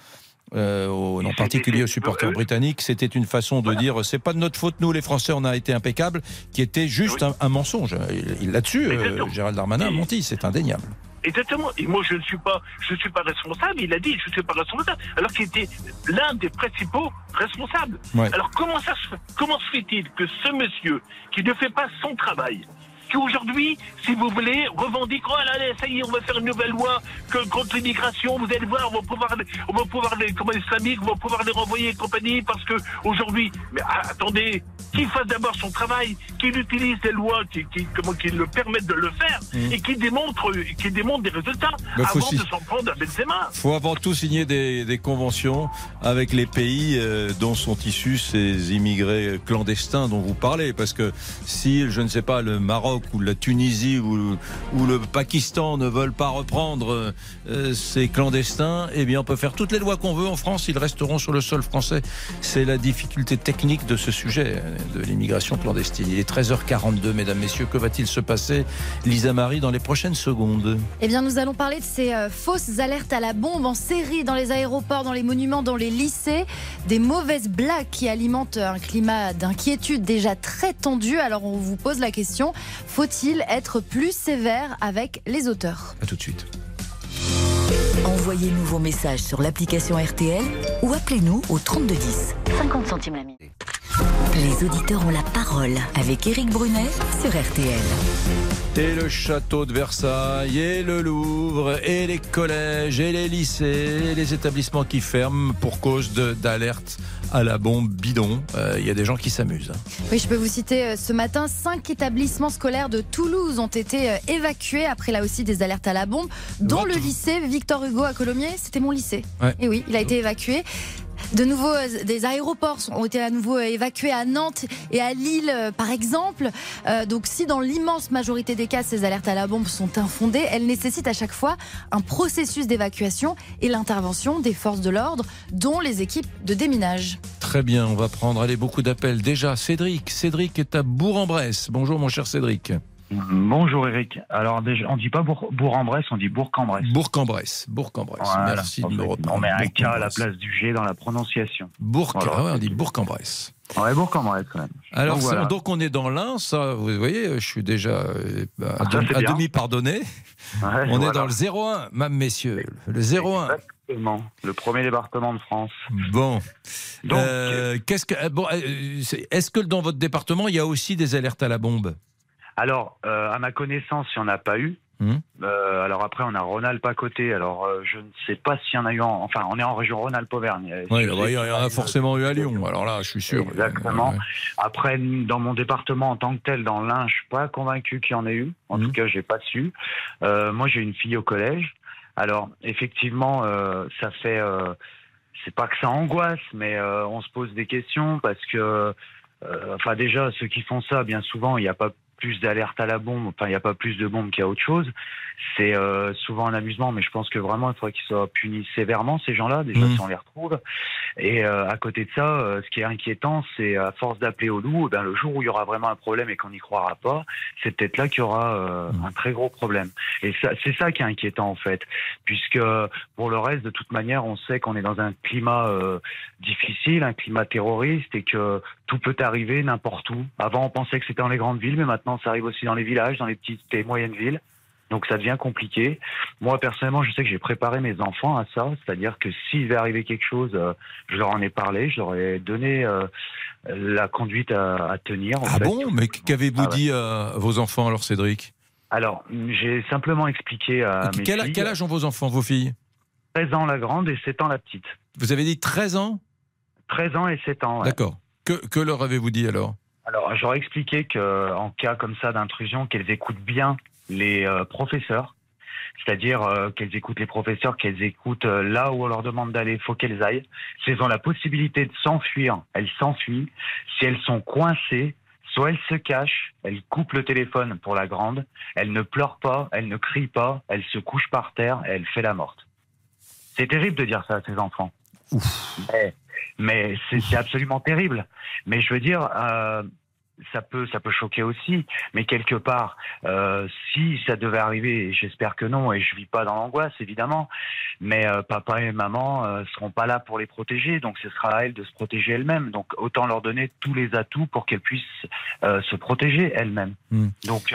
Euh, au- en particulier aux supporters britanniques, c'était une façon de dire c'est pas de notre faute, nous les Français, on a été impeccables, qui était juste un, un mensonge. Là-dessus, euh. Gérald Darmanin a menti, c'est indéniable. Exactement. Et moi, je ne suis pas, je suis pas responsable. Il a dit, je ne suis pas responsable. Alors qu'il était l'un des principaux responsables. Ouais. Alors ça comment se fait-il que ce monsieur qui ne fait pas son travail, qui aujourd'hui, si vous voulez, revendique, oh là là, ça y est, on va faire une nouvelle loi que, contre l'immigration, vous allez voir, on va pouvoir, les- on va pouvoir les, comment les islamiques, on va pouvoir les renvoyer et compagnie, parce que aujourd'hui, mais ah, attendez, qu'il fasse d'abord son travail, qu'il utilise des lois qui, qui, comment, qui le permettent de le faire, Mhm. et qui démontre, qui démontre des résultats, avant si- de s'en prendre à Benzema. faut avant tout signer des, des conventions avec les pays euh, dont sont issus ces immigrés clandestins dont vous parlez. Parce que si, je ne sais pas, le Maroc Ou la Tunisie ou, ou le Pakistan ne veulent pas reprendre euh, ces clandestins, eh bien on peut faire toutes les lois qu'on veut en France, ils resteront sur le sol français. C'est la difficulté technique de ce sujet, euh, de l'immigration clandestine. Il est 13h42, mesdames, messieurs, que va-t-il se passer, Lisa Marie, dans les prochaines secondes? Eh bien, nous allons parler de ces euh, fausses alertes à la bombe en série dans les aéroports, dans les monuments, dans les lycées, des mauvaises blagues qui alimentent un climat d'inquiétude déjà très tendu. Alors, on vous pose la question faut-il être plus sévère avec les auteurs? À tout de suite. Envoyez-nous vos messages sur l'application RTL ou appelez-nous au 3210. 50 centimes la minute. Les auditeurs ont la parole avec Éric Brunet sur RTL. Et le château de Versailles, et le Louvre, et les collèges, et les lycées, et les établissements qui ferment pour cause d'alerte à la bombe bidon. Euh, Il y a des gens qui s'amusent. hein. Oui, je peux vous citer euh, ce matin, cinq établissements scolaires de Toulouse ont été euh, évacués après là aussi des alertes à la bombe, dont le lycée Victor Hugo à Colomiers. C'était mon lycée. Ouais. Et oui, il a été évacué. De nouveau, euh, des aéroports ont été à nouveau évacués à Nantes et à Lille, euh, par exemple. Euh, donc, si dans l'immense majorité des cas, ces alertes à la bombe sont infondées, elles nécessitent à chaque fois un processus d'évacuation et l'intervention des forces de l'ordre, dont les équipes de déminage. Très bien, on va prendre allez, beaucoup d'appels. Déjà, Cédric. Cédric est à Bourg-en-Bresse. Bonjour, mon cher Cédric. Bonjour Eric. Alors déjà, on dit pas Bourg- Bourg-en-Bresse, on dit Bourg-en-Bresse. Bourg-en-Bresse. Bourg-en-Bresse. Voilà. Merci de me reprendre. On met un K à la place du G dans la prononciation. Bourg, Voilà. ah ouais, on dit Bourg-en-Bresse. Ouais, Bourg-en-Bresse quand même. Alors, Donc, ça- voilà. donc on est dans l'Ain, ça, vous voyez, je suis déjà euh, à, Ah, ça, demi- c'est à demi pardonné. Ouais, on est dans le 01, mesdames, messieurs. Le 01. Exactement. Le premier département de France. Bon. Donc, Euh, qu'est-ce que, euh, bon, est-ce que dans votre département, il y a aussi des alertes à la bombe? Alors, euh, à ma connaissance, il n'y en a pas eu. Hum Euh, alors après, on a Rhône-Alpes à côté. Alors, euh, je ne sais pas s'il y en a eu en... Enfin, on est en région Rhône-Alpes-Auvergne. Oui, il y en a forcément eu à Lyon. Alors là, je suis sûr. Exactement. Ouais. Après, dans mon département en tant que tel, dans l'Ain, je suis pas convaincu qu'il y en ait eu. En tout cas, j'ai pas su. Moi, j'ai une fille au collège. Alors, effectivement, ça fait. c'est pas que ça angoisse, mais on se pose des questions parce que, euh, enfin, déjà, ceux qui font ça, bien souvent, il n'y a pas plus d'alerte à la bombe, enfin il n'y a pas plus de bombes qu'il y a autre chose. C'est euh, souvent un amusement, mais je pense que vraiment il faudrait qu'ils soient punis sévèrement ces gens-là, déjà Mhm. si on les retrouve. Et euh, à côté de ça, euh, ce qui est inquiétant, c'est à force d'appeler au loup, eh ben, le jour où il y aura vraiment un problème et qu'on n'y croira pas, c'est peut-être là qu'il y aura euh, un très gros problème. Et c'est ça qui est inquiétant en fait, puisque pour le reste, de toute manière, on sait qu'on est dans un climat euh, difficile, un climat terroriste, et que tout peut arriver n'importe où. Avant, on pensait que c'était dans les grandes villes, mais maintenant, ça arrive aussi dans les villages, dans les petites et moyennes villes. Donc ça devient compliqué. Moi personnellement, je sais que j'ai préparé mes enfants à ça, c'est-à-dire que s'il va arriver quelque chose, euh, je leur en ai parlé, je leur ai donné euh, la conduite à, à tenir. en Ah fait. bon? Mais qu'avez-vous Ah ouais. dit à vos enfants alors, Cédric? Alors, j'ai simplement expliqué à mes quel, filles. quel âge ont vos enfants, vos filles? 13 ans la grande et 7 ans la petite. Vous avez dit 13 ans? 13 ans et 7 ans. ouais. D'accord. Que, que leur avez-vous dit alors? Alors, j'aurais expliqué que en cas comme ça d'intrusion, qu'elles écoutent bien les euh, professeurs, c'est-à-dire euh, qu'elles écoutent les professeurs, qu'elles écoutent euh, là où on leur demande d'aller, il faut qu'elles aillent. Si elles ont la possibilité de s'enfuir, elles s'enfuient. Si elles sont coincées, soit elles se cachent, elles coupent le téléphone pour la grande, elle ne pleure pas, elle ne crie pas, elle se couche par terre et elle fait la morte. C'est terrible de dire ça à ses enfants. Mais, mais c'est absolument terrible. Mais je veux dire, euh, ça peut, ça peut choquer aussi. Mais quelque part, euh, si ça devait arriver, et j'espère que non, et je vis pas dans l'angoisse évidemment, mais euh, papa et maman euh, seront pas là pour les protéger, donc ce sera à elles de se protéger elles-mêmes. Donc autant leur donner tous les atouts pour qu'elles puissent euh, se protéger elles-mêmes. Hmm. Donc,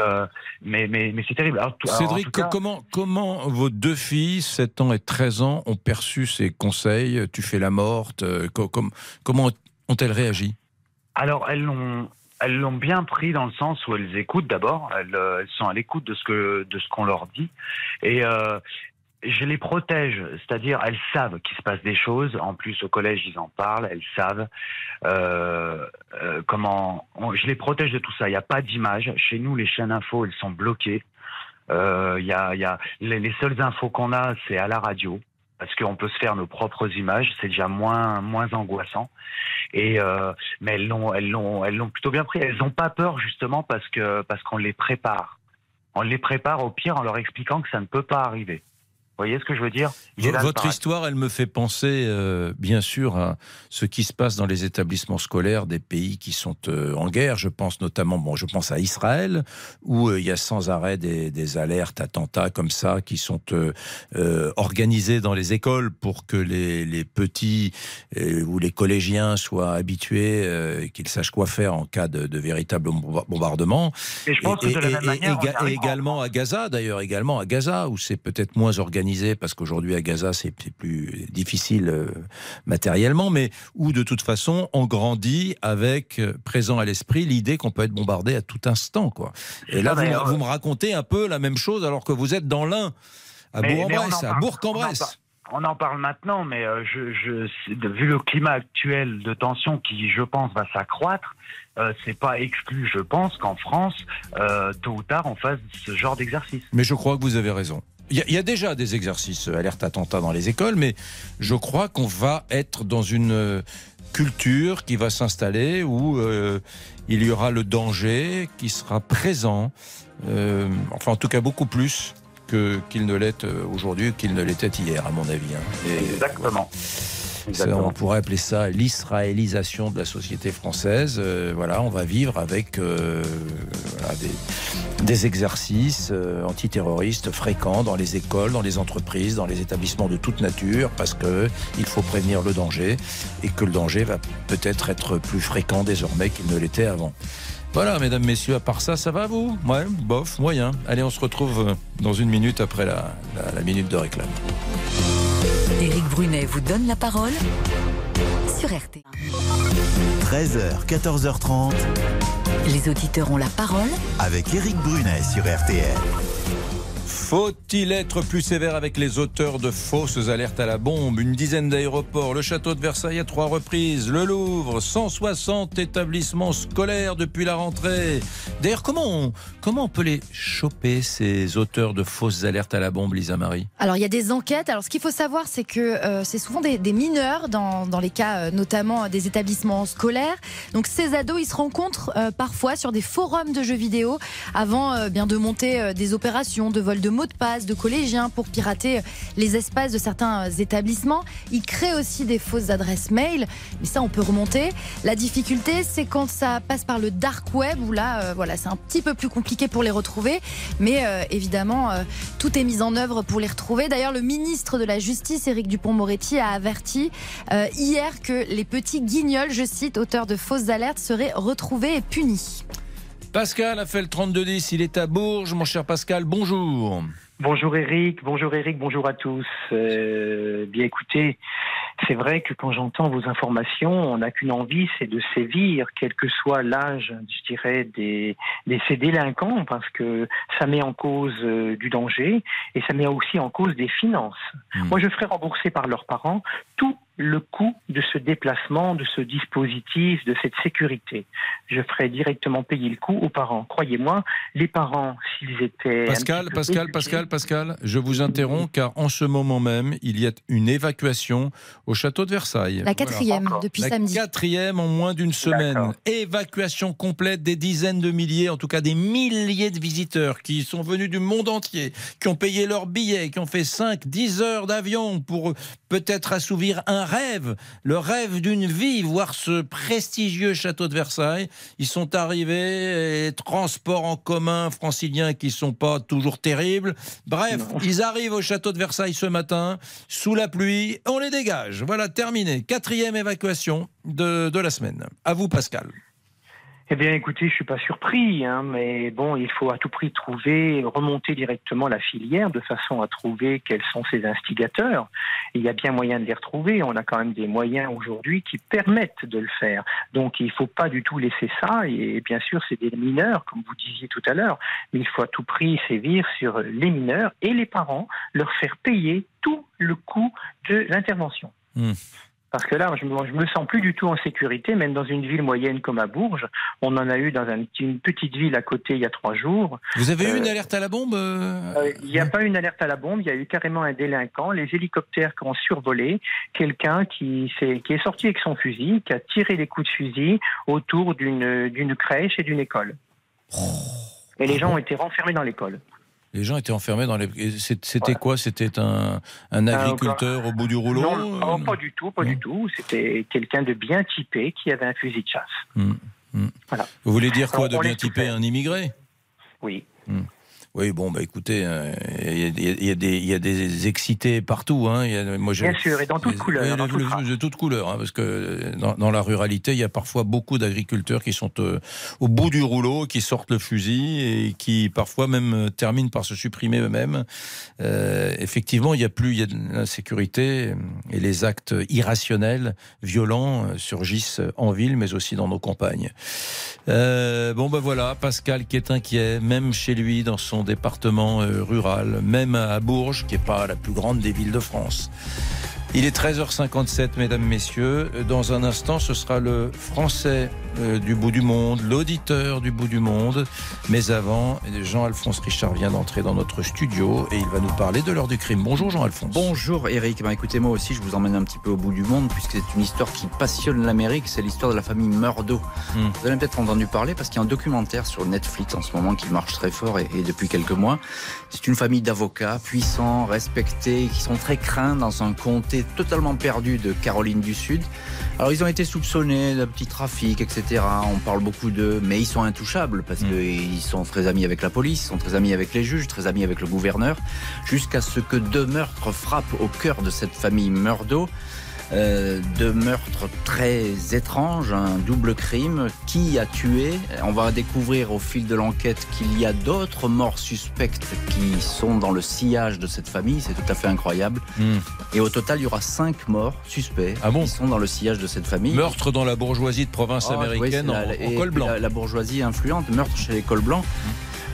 mais, mais, mais c'est terrible. Alors, Cédric, cas- comment, comment vos deux filles, 7 ans et 13 ans, ont perçu ces conseils? Tu fais la morte co- com- Comment ont-elles réagi? Alors, elles l'ont, elles l'ont bien pris dans le sens où elles écoutent d'abord. Elles, euh, elles sont à l'écoute de ce que, de ce qu'on leur dit. Et euh, je les protège, c'est-à-dire elles savent qu'il se passe des choses. En plus, au collège, ils en parlent. Elles savent euh, euh, comment. je les protège de tout ça. Il n'y a pas d'image. Chez nous, les chaînes info, elles sont bloquées. Euh, Il y a, y a les seules infos qu'on a, c'est à la radio. Parce qu'on peut se faire nos propres images, c'est déjà moins moins angoissant. Et euh, mais elles l'ont elles l'ont elles l'ont plutôt bien pris. Elles n'ont pas peur justement parce que parce qu'on les prépare. On les prépare au pire en leur expliquant que ça ne peut pas arriver. Vous voyez ce que je veux dire? Votre histoire, elle me fait penser, euh, bien sûr, à ce qui se passe dans les établissements scolaires des pays qui sont euh, en guerre. Je pense notamment, bon, je pense à Israël, où euh, il y a sans arrêt des, des, alertes, attentats comme ça, qui sont organisés dans les écoles pour que les, les petits ou les collégiens soient habitués, qu'ils sachent quoi faire en cas de, de véritable bombardement. Et je pense que de la même manière, et également à Gaza, d'ailleurs, également à Gaza, où c'est peut-être moins organisé parce qu'aujourd'hui à Gaza c'est plus difficile euh, matériellement, mais où de toute façon on grandit avec euh, présent à l'esprit l'idée qu'on peut être bombardé à tout instant. Quoi. Et là, vous, me racontez un peu la même chose alors que vous êtes dans l'Ain, à Bourg-en-Bresse, à Bourg-en-Bresse on en parle maintenant, mais euh, je, je, vu le climat actuel de tension qui, je pense, va s'accroître, euh, c'est pas exclu, je pense, qu'en France, tôt ou tard, on fasse ce genre d'exercice. Mais je crois que vous avez raison. Il y, a déjà des exercices euh, alerte attentat dans les écoles, mais je crois qu'on va être dans une euh, culture qui va s'installer où euh, il y aura le danger qui sera présent, enfin en tout cas beaucoup plus qu'il ne l'est aujourd'hui, qu'il ne l'était hier, à mon avis. Hein. Exactement on pourrait appeler ça l'israélisation de la société française. Euh, voilà, on va vivre avec euh, des, exercices euh, antiterroristes fréquents dans les écoles, dans les entreprises, dans les établissements de toute nature, parce que il faut prévenir le danger et que le danger va peut-être être plus fréquent désormais qu'il ne l'était avant. Voilà, mesdames, messieurs, à part ça, ça va vous? Ouais, bof, moyen. Allez, on se retrouve dans une minute après la, la minute de réclame. Éric Brunet vous donne la parole sur RT. 13h, 14h30. Les auditeurs ont la parole avec Éric Brunet sur RTL. Faut-il être plus sévère avec les auteurs de fausses alertes à la bombe? Une dizaine d'aéroports, le château de Versailles à trois reprises, le Louvre, 160 établissements scolaires depuis la rentrée. D'ailleurs, comment on, comment on peut les choper, ces auteurs de fausses alertes à la bombe, Lisa Marie? Alors, il y a des enquêtes. Alors, ce qu'il faut savoir, c'est que euh, c'est souvent des, mineurs, dans, les cas euh, notamment des établissements scolaires. Donc, ces ados, ils se rencontrent euh, parfois sur des forums de jeux vidéo avant bien de monter des opérations de vol de mots de passe de collégiens pour pirater les espaces de certains établissements. Ils créent aussi des fausses adresses mail, mais ça on peut remonter. La difficulté c'est quand ça passe par le dark web où là euh, voilà c'est un petit peu plus compliqué pour les retrouver, mais euh, évidemment euh, tout est mis en œuvre pour les retrouver. D'ailleurs le ministre de la Justice Éric Dupont-Moretti a averti hier que les petits guignols, je cite, auteurs de fausses alertes seraient retrouvés et punis. Pascal a fait le 3210, il est à Bourges. Mon cher Pascal, bonjour. Bonjour Eric, bonjour Eric, bonjour à tous. Euh, bien écoutez, c'est vrai que quand j'entends vos informations, on n'a qu'une envie, c'est de sévir, quel que soit l'âge, je dirais, des, des ces délinquants, parce que ça met en cause euh, du danger et ça met aussi en cause des finances. Hmm. Moi, je ferai rembourser par leurs parents tout le coût de ce déplacement, de ce dispositif, de cette sécurité. Je ferai directement payer le coût aux parents. Croyez-moi, les parents, s'ils étaient... Pascal, Pascal, Pascal, Pascal, je vous interromps car en ce moment même, il y a une évacuation au château de Versailles. La quatrième depuis samedi. La quatrième en moins d'une semaine. Évacuation complète des dizaines de milliers, en tout cas des milliers de visiteurs qui sont venus du monde entier, qui ont payé leurs billets, qui ont fait 5, 10 heures d'avion pour peut-être assouvir un rêve, le rêve d'une vie, voir ce prestigieux château de Versailles. Ils sont arrivés, et transports en commun franciliens qui sont pas toujours terribles. Bref, ils arrivent au château de Versailles ce matin, sous la pluie, on les dégage. Voilà, terminé. Quatrième évacuation de, de la semaine. À vous, Pascal. Eh bien, écoutez, je suis pas surpris, hein, mais bon, il faut à tout prix trouver, remonter directement la filière de façon à trouver quels sont ces instigateurs. il y a bien moyen de les retrouver. On a quand même des moyens aujourd'hui qui permettent de le faire. Donc, il faut pas du tout laisser ça. Et bien sûr, c'est des mineurs, comme vous disiez tout à l'heure, mais il faut à tout prix sévir sur les mineurs et les parents, leur faire payer tout le coût de l'intervention. Hmm. Parce que là, je me, je me sens plus du tout en sécurité, même dans une ville moyenne comme à Bourges. On en a eu dans un une petite ville à côté il y a trois jours. Vous avez eu Euh, une alerte à la bombe euh euh, Il n'y a pas eu une alerte à la bombe, il y a eu carrément un délinquant, les hélicoptères qui ont survolé, quelqu'un qui, qui est sorti avec son fusil, qui a tiré des coups de fusil autour d'une d'une crèche et d'une école. Et les gens ont été renfermés dans l'école. Les gens étaient enfermés dans les. C'était quoi? C'était un, un agriculteur au bout du rouleau Non, non, pas du tout, pas du tout. C'était quelqu'un de bien typé qui avait un fusil de chasse. Hmm, hmm. Vous voulez dire quoi de bien typé? Un immigré? Oui. Hmm. Oui, bon, bah écoutez, il y, a- y y des- il y a des excités partout. Hein. Y a- moi, Bien sûr, et dans toutes Oui, couleurs. dans le- toutes le- de toutes couleurs, hein, parce que euh, dans, dans la ruralité, il y a parfois beaucoup d'agriculteurs qui sont euh, au bout du rouleau, qui sortent le fusil et qui parfois même euh, terminent par se supprimer eux-mêmes. Euh, effectivement, il n'y a plus il y a de l'insécurité et les actes irrationnels, violents surgissent en ville, mais aussi dans nos campagnes. Euh, bon ben voilà, Pascal qui est inquiet, même chez lui dans son département euh, rural, même à Bourges, qui n'est pas la plus grande des villes de France. Il est 13h57, mesdames, messieurs. Dans un instant, ce sera le français euh, du bout du monde, l'auditeur du bout du monde. Mais avant, Jean-Alphonse Richard vient d'entrer dans notre studio et il va nous parler de l'heure du crime. Bonjour Jean-Alphonse. Bonjour Eric, bah, écoutez moi aussi je vous emmène un petit peu au bout du monde puisque c'est une histoire qui passionne l'Amérique, c'est l'histoire de la famille Murdo. Hmm. Vous avez peut-être entendu parler parce qu'il y a un documentaire sur Netflix en ce moment qui marche très fort et, et depuis quelques mois. C'est une famille d'avocats puissants, respectés, qui sont très craints dans un comté totalement perdu de Caroline du Sud. Alors ils ont été soupçonnés de petits trafics, etc. On parle beaucoup d'eux, mais ils sont intouchables parce qu'ils sont très amis avec la police, ils sont très amis avec les juges, très amis avec le gouverneur, jusqu'à ce que deux meurtres frappent au cœur de cette famille Murdo. Euh, deux meurtres très étranges, un double crime. Qui a tué? On va découvrir au fil de l'enquête qu'il y a d'autres morts suspectes qui sont dans le sillage de cette famille. C'est tout à fait incroyable. Hmm. Et au total, il y aura cinq morts suspects qui sont dans le sillage de cette famille. Meurtre dans la bourgeoisie de province Ah, oui, américaine c'est en, la- en col blanc. La, la bourgeoisie influente, meurtre chez les cols blancs.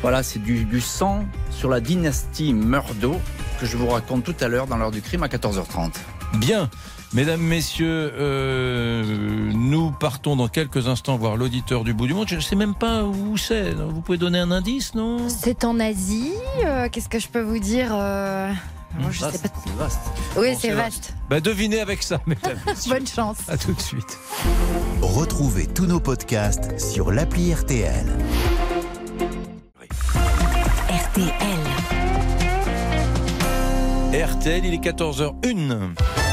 Voilà, c'est du, du sang sur la dynastie Murdo que je vous raconte tout à l'heure dans l'heure du crime à 14h30. Bien. Mesdames, Messieurs, euh, nous partons dans quelques instants voir l'auditeur du bout du monde. Je ne sais même pas où c'est. Vous pouvez donner un indice, non? C'est en Asie. euh, Qu'est-ce que je peux vous dire euh, moi, je sais pas. C'est vaste. Oui, Bon, c'est vaste. Bah, devinez avec ça, mesdames. Bonne chance. À tout de suite. Retrouvez tous nos podcasts sur l'appli RTL. RTL. RTL, il est 14h01.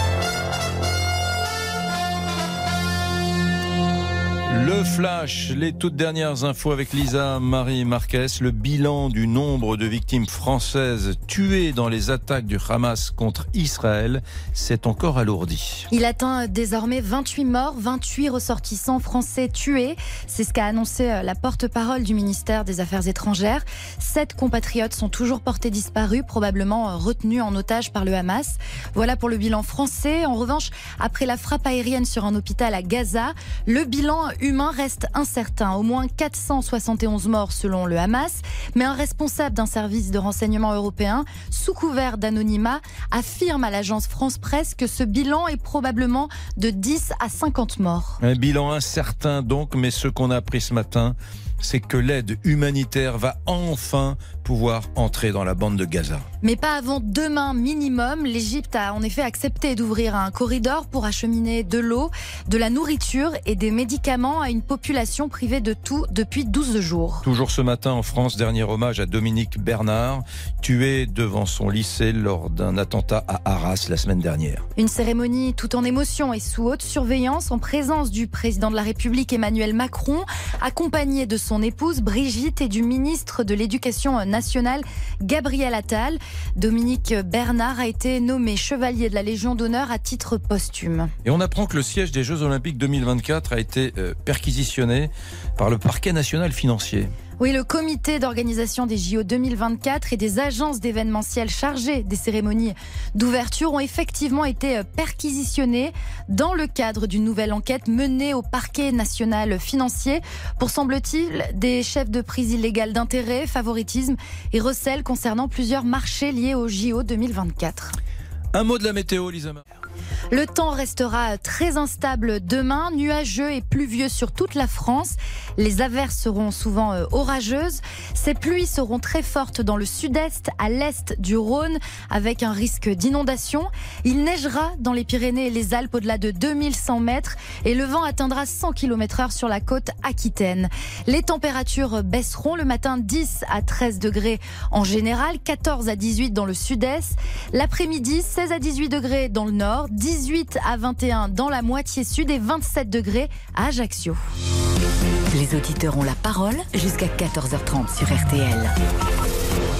Le flash, les toutes dernières infos avec Lisa Marie Marquez, le bilan du nombre de victimes françaises tuées dans les attaques du Hamas contre Israël s'est encore alourdi. Il atteint désormais 28 morts, 28 ressortissants français tués. C'est ce qu'a annoncé euh, la porte-parole du ministère des Affaires étrangères. Sept compatriotes sont toujours portés disparus, probablement euh, retenus en otage par le Hamas. Voilà pour le bilan français. En revanche, après la frappe aérienne sur un hôpital à Gaza, le bilan humain reste incertain. Au moins 471 morts selon le Hamas, mais un responsable d'un service de renseignement européen, sous couvert d'anonymat, affirme à l'agence France Presse que ce bilan est probablement de 10 à 50 morts. Un bilan incertain donc, mais ce qu'on a appris ce matin, c'est que l'aide humanitaire va enfin pouvoir entrer dans la bande de Gaza. Mais pas avant demain minimum. L'Égypte a en effet accepté d'ouvrir un corridor pour acheminer de l'eau, de la nourriture et des médicaments à une population privée de tout depuis 12 jours. Toujours ce matin en France, dernier hommage à Dominique Bernard, tué devant son lycée lors d'un attentat à Arras la semaine dernière. Une cérémonie tout en émotion et sous haute surveillance en présence du président de la République Emmanuel Macron, accompagné de son épouse Brigitte et du ministre de l'Éducation nationale Gabriel Attal. Dominique Bernard a été nommé chevalier de la Légion d'honneur à titre posthume. Et on apprend que le siège des Jeux Olympiques 2024 a été euh, perquisitionné par le parquet national financier. Oui, le comité d'organisation des JO 2024 et des agences d'événementiel chargées des cérémonies d'ouverture ont effectivement été perquisitionnés dans le cadre d'une nouvelle enquête menée au parquet national financier pour, semble-t-il, des chefs de prise illégale d'intérêt, favoritisme et recel concernant plusieurs marchés liés aux JO 2024. Un mot de la météo, Lisa Le temps restera très instable demain, nuageux et pluvieux sur toute la France. Les averses seront souvent euh, orageuses. Ces pluies seront très fortes dans le sud-est, à l'est du Rhône, avec un risque d'inondation. Il neigera dans les Pyrénées et les Alpes au-delà de 2100 mètres et le vent atteindra 100 km heure sur la côte aquitaine. Les températures baisseront le matin 10 à 13 degrés en général, 14 à 18 dans le sud-est. L'après-midi, 16 à 18 degrés dans le nord, 18 à 21 dans la moitié sud et 27 degrés à Ajaccio. Les auditeurs ont la parole jusqu'à 14h30 sur RTL.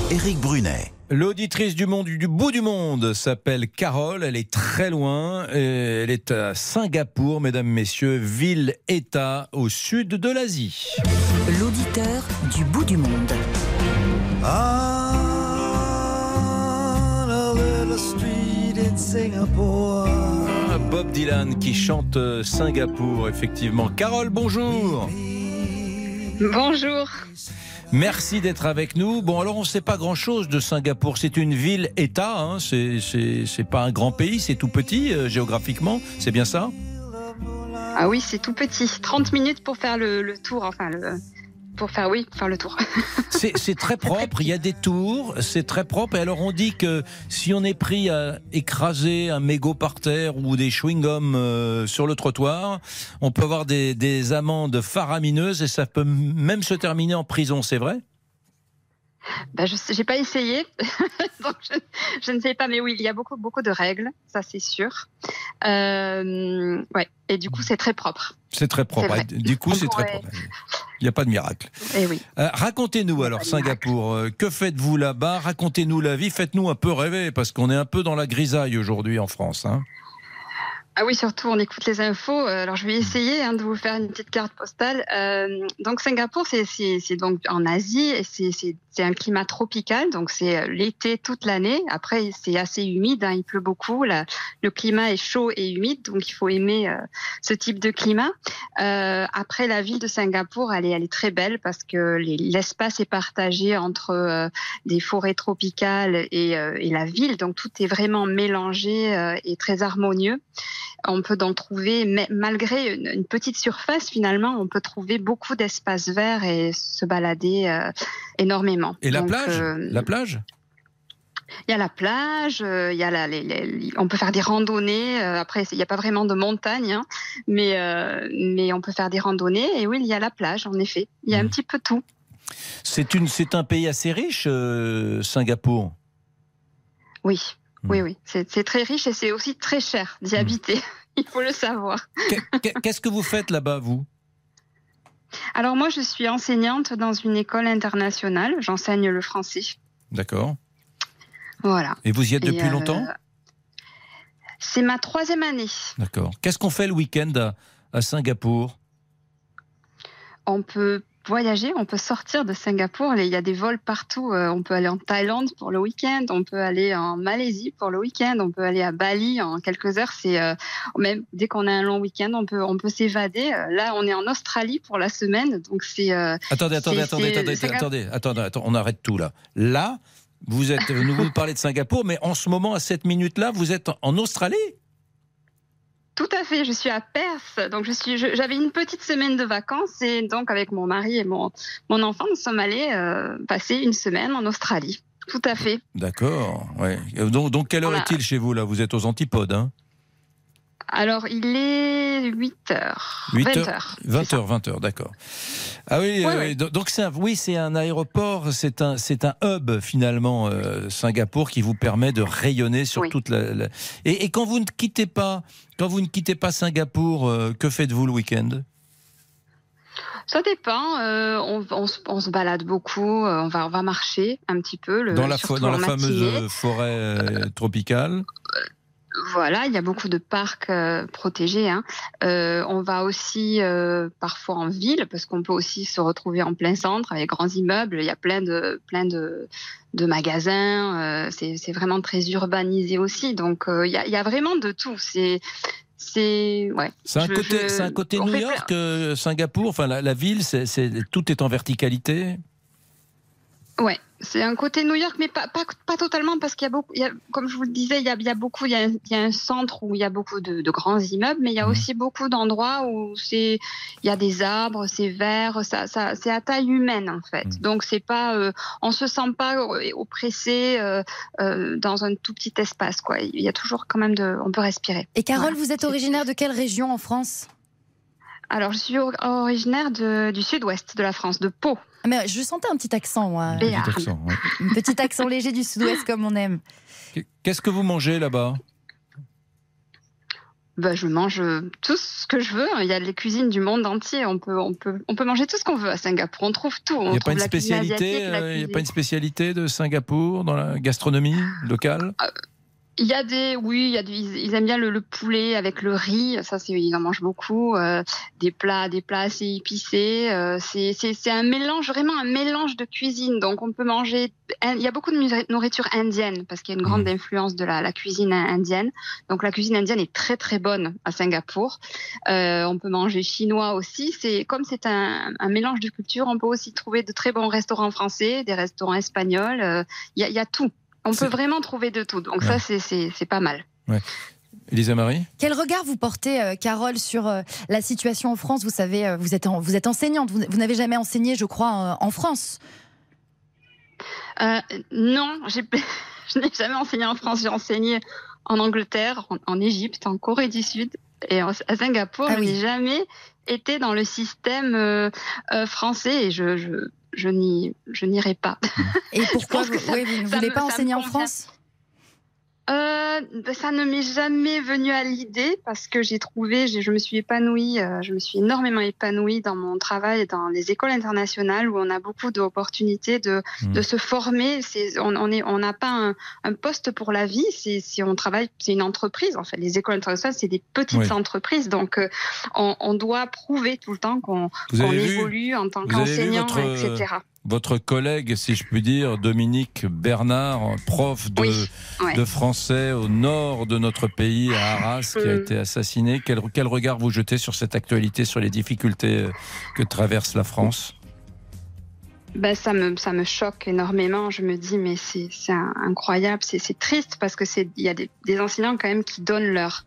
Éric Brunet. L'auditrice du monde du bout du monde s'appelle Carole, elle est très loin, elle est à Singapour, mesdames, messieurs, ville-État au sud de l'Asie. L'auditeur du bout du monde. Bob Dylan qui chante euh, Singapour, effectivement. Carole, bonjour. Bonjour. Merci d'être avec nous. Bon, alors on ne sait pas grand-chose de Singapour. C'est une ville-État. Hein. C'est pas un grand pays. C'est tout petit euh, géographiquement. C'est bien ça? Ah oui, c'est tout petit. 30 minutes pour faire le, le tour. Enfin, le, pour faire, oui, pour faire le tour. C'est, très propre. Il y a des tours. C'est très propre. Et alors on dit que si on est pris à écraser un mégot par terre ou des chewing-gums euh, sur le trottoir, on peut avoir des, des amendes faramineuses et ça peut même se terminer en prison. C'est vrai? Ben, je n'ai pas essayé, donc je, je ne sais pas, mais oui, il y a beaucoup, beaucoup de règles, ça c'est sûr. Euh, ouais, et du coup, c'est très propre. C'est très propre. Vrai. Du coup, c'est très propre. Il n'y a pas de miracle. Et oui. Euh, racontez-nous alors Singapour, euh, que faites-vous là-bas? Racontez-nous la vie, faites-nous un peu rêver parce qu'on est un peu dans la grisaille aujourd'hui en France. hein. Ah oui, surtout, on écoute les infos. Euh, Alors, je vais essayer hein, de vous faire une petite carte postale. Euh, donc, Singapour, c'est- donc en Asie c'est- c'est c'est un climat tropical. Donc, c'est euh, l'été toute l'année. Après, c'est assez humide. hein, il pleut beaucoup. La- le climat est chaud et humide. Donc, il faut aimer euh, ce type de climat. Euh, après, la ville de Singapour, elle est, elle est très belle parce que les- l'espace est partagé entre des forêts tropicales et, euh, et la ville. Donc, tout est vraiment mélangé euh, et très harmonieux on peut en trouver, mais malgré une, une petite surface, finalement, on peut trouver beaucoup d'espaces verts et se balader euh, énormément. Et la Donc, plage? euh, La plage? Il y a la plage, euh, il y a la, les- les- on peut faire des randonnées. euh, après, il n'y a pas vraiment de montagne, hein, mais, euh, mais on peut faire des randonnées. Et oui, il y a la plage, en effet. Il y a un petit peu tout. C'est une, c'est un pays assez riche, euh, Singapour? Oui. Oui, oui. C'est très riche et c'est aussi très cher d'y habiter. Il faut le savoir. Qu'est- qu'est- Qu'est-ce que vous faites là-bas, vous? Alors moi, je suis enseignante dans une école internationale. J'enseigne le français. D'accord. Voilà. Et vous y êtes depuis euh, longtemps? C'est ma troisième année. D'accord. Qu'est-ce qu'on fait le week-end à, à Singapour? On peut voyager, on peut sortir de Singapour. Il y a des vols partout. Euh, On peut aller en Thaïlande pour le week-end, on peut aller en Malaisie pour le week-end, on peut aller à Bali en quelques heures. C'est euh, même dès qu'on a un long week-end, on peut on peut s'évader. Là, on est en Australie pour la semaine, donc c'est. euh, Attendez, attendez, attendez, attendez, attendez, attendez, attendez, on arrête tout là. Là, vous êtes, nous vous parlez de Singapour, mais en ce moment, à cette minute-là, vous êtes en Australie? Tout à fait, je suis à Perth. Donc je suis, j'avais une petite semaine de vacances et donc avec mon mari et mon, mon enfant, nous sommes allés euh, passer une semaine en Australie. Tout à fait. D'accord. Ouais. Euh, Donc, donc, quelle heure Voilà. est-il chez vous là? Vous êtes aux antipodes, hein? Alors il est 8 heures, 8 20 heures, heures. 20 heures, 20 heures, d'accord. Ah oui, Ouais, euh, ouais. donc c'est un, oui, c'est un aéroport, c'est un, c'est un hub finalement, euh, Singapour, qui vous permet de rayonner sur Oui. toute la. la- Et, et quand vous ne quittez pas, quand vous ne quittez pas Singapour, euh, que faites-vous le week-end? Ça dépend. euh, on, on se- on se balade beaucoup. euh, on va, on va marcher un petit peu. Le, Dans la, fo- surtout dans la en fameuse forêt euh, tropicale. Voilà, il y a beaucoup de parcs euh, protégés. hein. Euh, on va aussi euh, parfois en ville parce qu'on peut aussi se retrouver en plein centre avec grands immeubles. Il y a plein de plein de, de magasins. c'est vraiment très urbanisé aussi. Donc il y, a, il y a vraiment de tout. C'est c'est ouais. C'est un côté, je- c'est un côté New York, Singapour. Enfin, la, la ville, c'est- tout est en verticalité? Ouais, c'est un côté New York, mais pas, pas, pas totalement, parce qu'il y a beaucoup, il y a, comme je vous le disais, il y a, il y a beaucoup, il y a, il y a un centre où il y a beaucoup de, de grands immeubles, mais il y a aussi beaucoup d'endroits où c'est, il y a des arbres, c'est vert, ça, ça, c'est à taille humaine en fait. Donc c'est pas, euh, on se sent pas oppressé euh, euh, dans un tout petit espace, quoi. Il y a toujours quand même de, on peut respirer. Et Carole, Voilà. vous êtes originaire de quelle région en France? Alors je suis or- originaire de, du sud-ouest de la France, de Pau. Ah, Mais je sentais un petit accent, moi. Béarn. Petit accent, ouais. Un petit accent léger du sud-ouest comme on aime. Qu'est-ce que vous mangez là-bas? Bah, je mange tout ce que je veux. Il y a les cuisines du monde entier. On peut, on peut, on peut manger tout ce qu'on veut à Singapour. On trouve tout. Il On n'y a trouve pas une spécialité, euh, il y a pas une spécialité de Singapour dans la gastronomie locale? Il y a des, oui, il y a des, ils aiment bien le, le poulet avec le riz. Ça, c'est, ils en mangent beaucoup. Euh, des plats, des plats assez épicés. Euh, c'est, c'est, c'est un mélange, vraiment un mélange de cuisine. Donc, on peut manger. Il y a beaucoup de nourriture indienne parce qu'il y a une grande influence de la, la cuisine indienne. Donc, la cuisine indienne est très très bonne à Singapour. Euh, on peut manger chinois aussi. C'est comme c'est un, un mélange de cultures. On peut aussi trouver de très bons restaurants français, des restaurants espagnols. Euh, Il y, a, il y a tout. On peut vraiment trouver de tout. Donc Ouais. ça, c'est, pas mal. Ouais. Elisa Marie? Quel regard vous portez, euh, Carole, sur euh, la situation en France? Vous savez, euh, vous êtes, en- vous êtes enseignante, vous, vous n'avez jamais enseigné, je crois, en France. Euh, non, j'ai, je n'ai jamais enseigné en France. J'ai enseigné en Angleterre, en, en Égypte, en Corée du Sud et en- à Singapour. Ah je oui. n'ai jamais été dans le système euh, euh, euh, et je, je, je n'y, je n'irai pas. Et pourquoi vous, ne voulez me- pas enseigner en. France? Euh, ben, ça ne m'est jamais venu à l'idée parce que j'ai trouvé, je me suis épanouie, euh, je me suis énormément épanouie dans mon travail dans les écoles internationales où on a beaucoup d'opportunités de, Mm. de se former. C'est, on on est, on n'a pas un, un poste pour la vie. Si on travaille, c'est une entreprise. En fait, les écoles internationales, c'est des petites Oui. entreprises, donc euh, on, on doit prouver tout le temps qu'on, évolue en tant qu'enseignant, votre, etc. Votre collègue, si je puis dire, Dominique Bernard, prof de, ouais. de français au nord de notre pays, à Arras, qui a Mm. été assassiné. Quel, quel regard vous jetez sur cette actualité, sur les difficultés que traverse la France? Ben, ça me ça me choque énormément. Je me dis mais c'est incroyable, c'est triste parce que c'est il y a des, des enseignants quand même qui donnent leur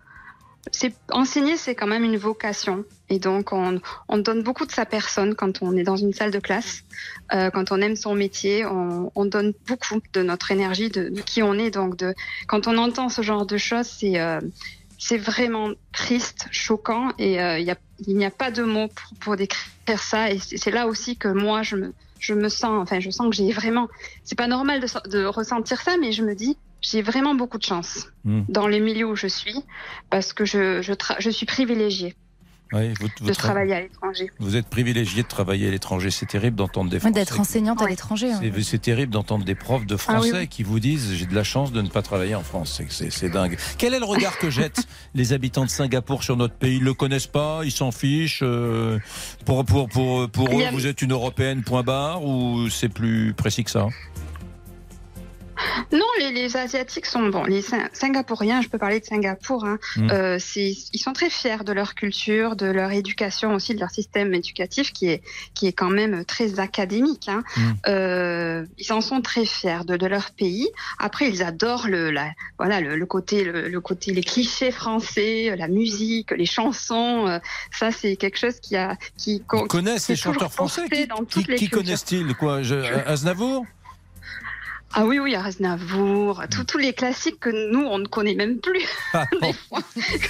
enseigner c'est quand même une vocation et donc on on donne beaucoup de sa personne quand on est dans une salle de classe. Euh, quand on aime son métier, on, on donne beaucoup de notre énergie, de, qui on est. Donc quand on entend ce genre de choses, c'est euh, vraiment triste, choquant, et euh, il n'y a pas de mots pour, décrire ça. Et c'est là aussi que moi, je me, je me sens, enfin, je sens que j'ai vraiment. C'est pas normal de ressentir ça, mais je me dis, j'ai vraiment beaucoup de chance Mm. dans les milieux où je suis, parce que je, je, tra- je suis privilégiée Oui, vous, vous de tra- travailler à l'étranger. Vous êtes privilégié de travailler à l'étranger. C'est terrible d'entendre des Français. D'être enseignante à l'étranger. hein. C'est- C'est terrible d'entendre des profs de Ah français oui, oui. qui vous disent j'ai de la chance de ne pas travailler en France. C'est- C'est c'est dingue. Quel est le regard que jettent les habitants de Singapour sur notre pays? Ils le connaissent pas, ils s'en fichent. euh, pour pour pour pour eux, a- vous êtes une européenne point barre ou c'est plus précis que ça? Non, les, les Asiatiques sont bons. Les Sing- Singapouriens, je peux parler de Singapour, hein, Mm. euh, ils sont très fiers de leur culture, de leur éducation aussi, de leur système éducatif qui est, qui est quand même très académique. Hein. Mm. Euh, ils en sont très fiers de, de leur pays. Après, ils adorent le, la, voilà, le, le côté, le, le côté, les clichés français, la musique, les chansons. euh, ça, c'est quelque chose qui a, qui, Ils connaissent les chanteurs français Qui, connaissent-ils quoi je, Aznavour? Ah oui, oui, Aznavour, tous- tous les classiques que nous, on ne connaît même plus. Ah, Des fois,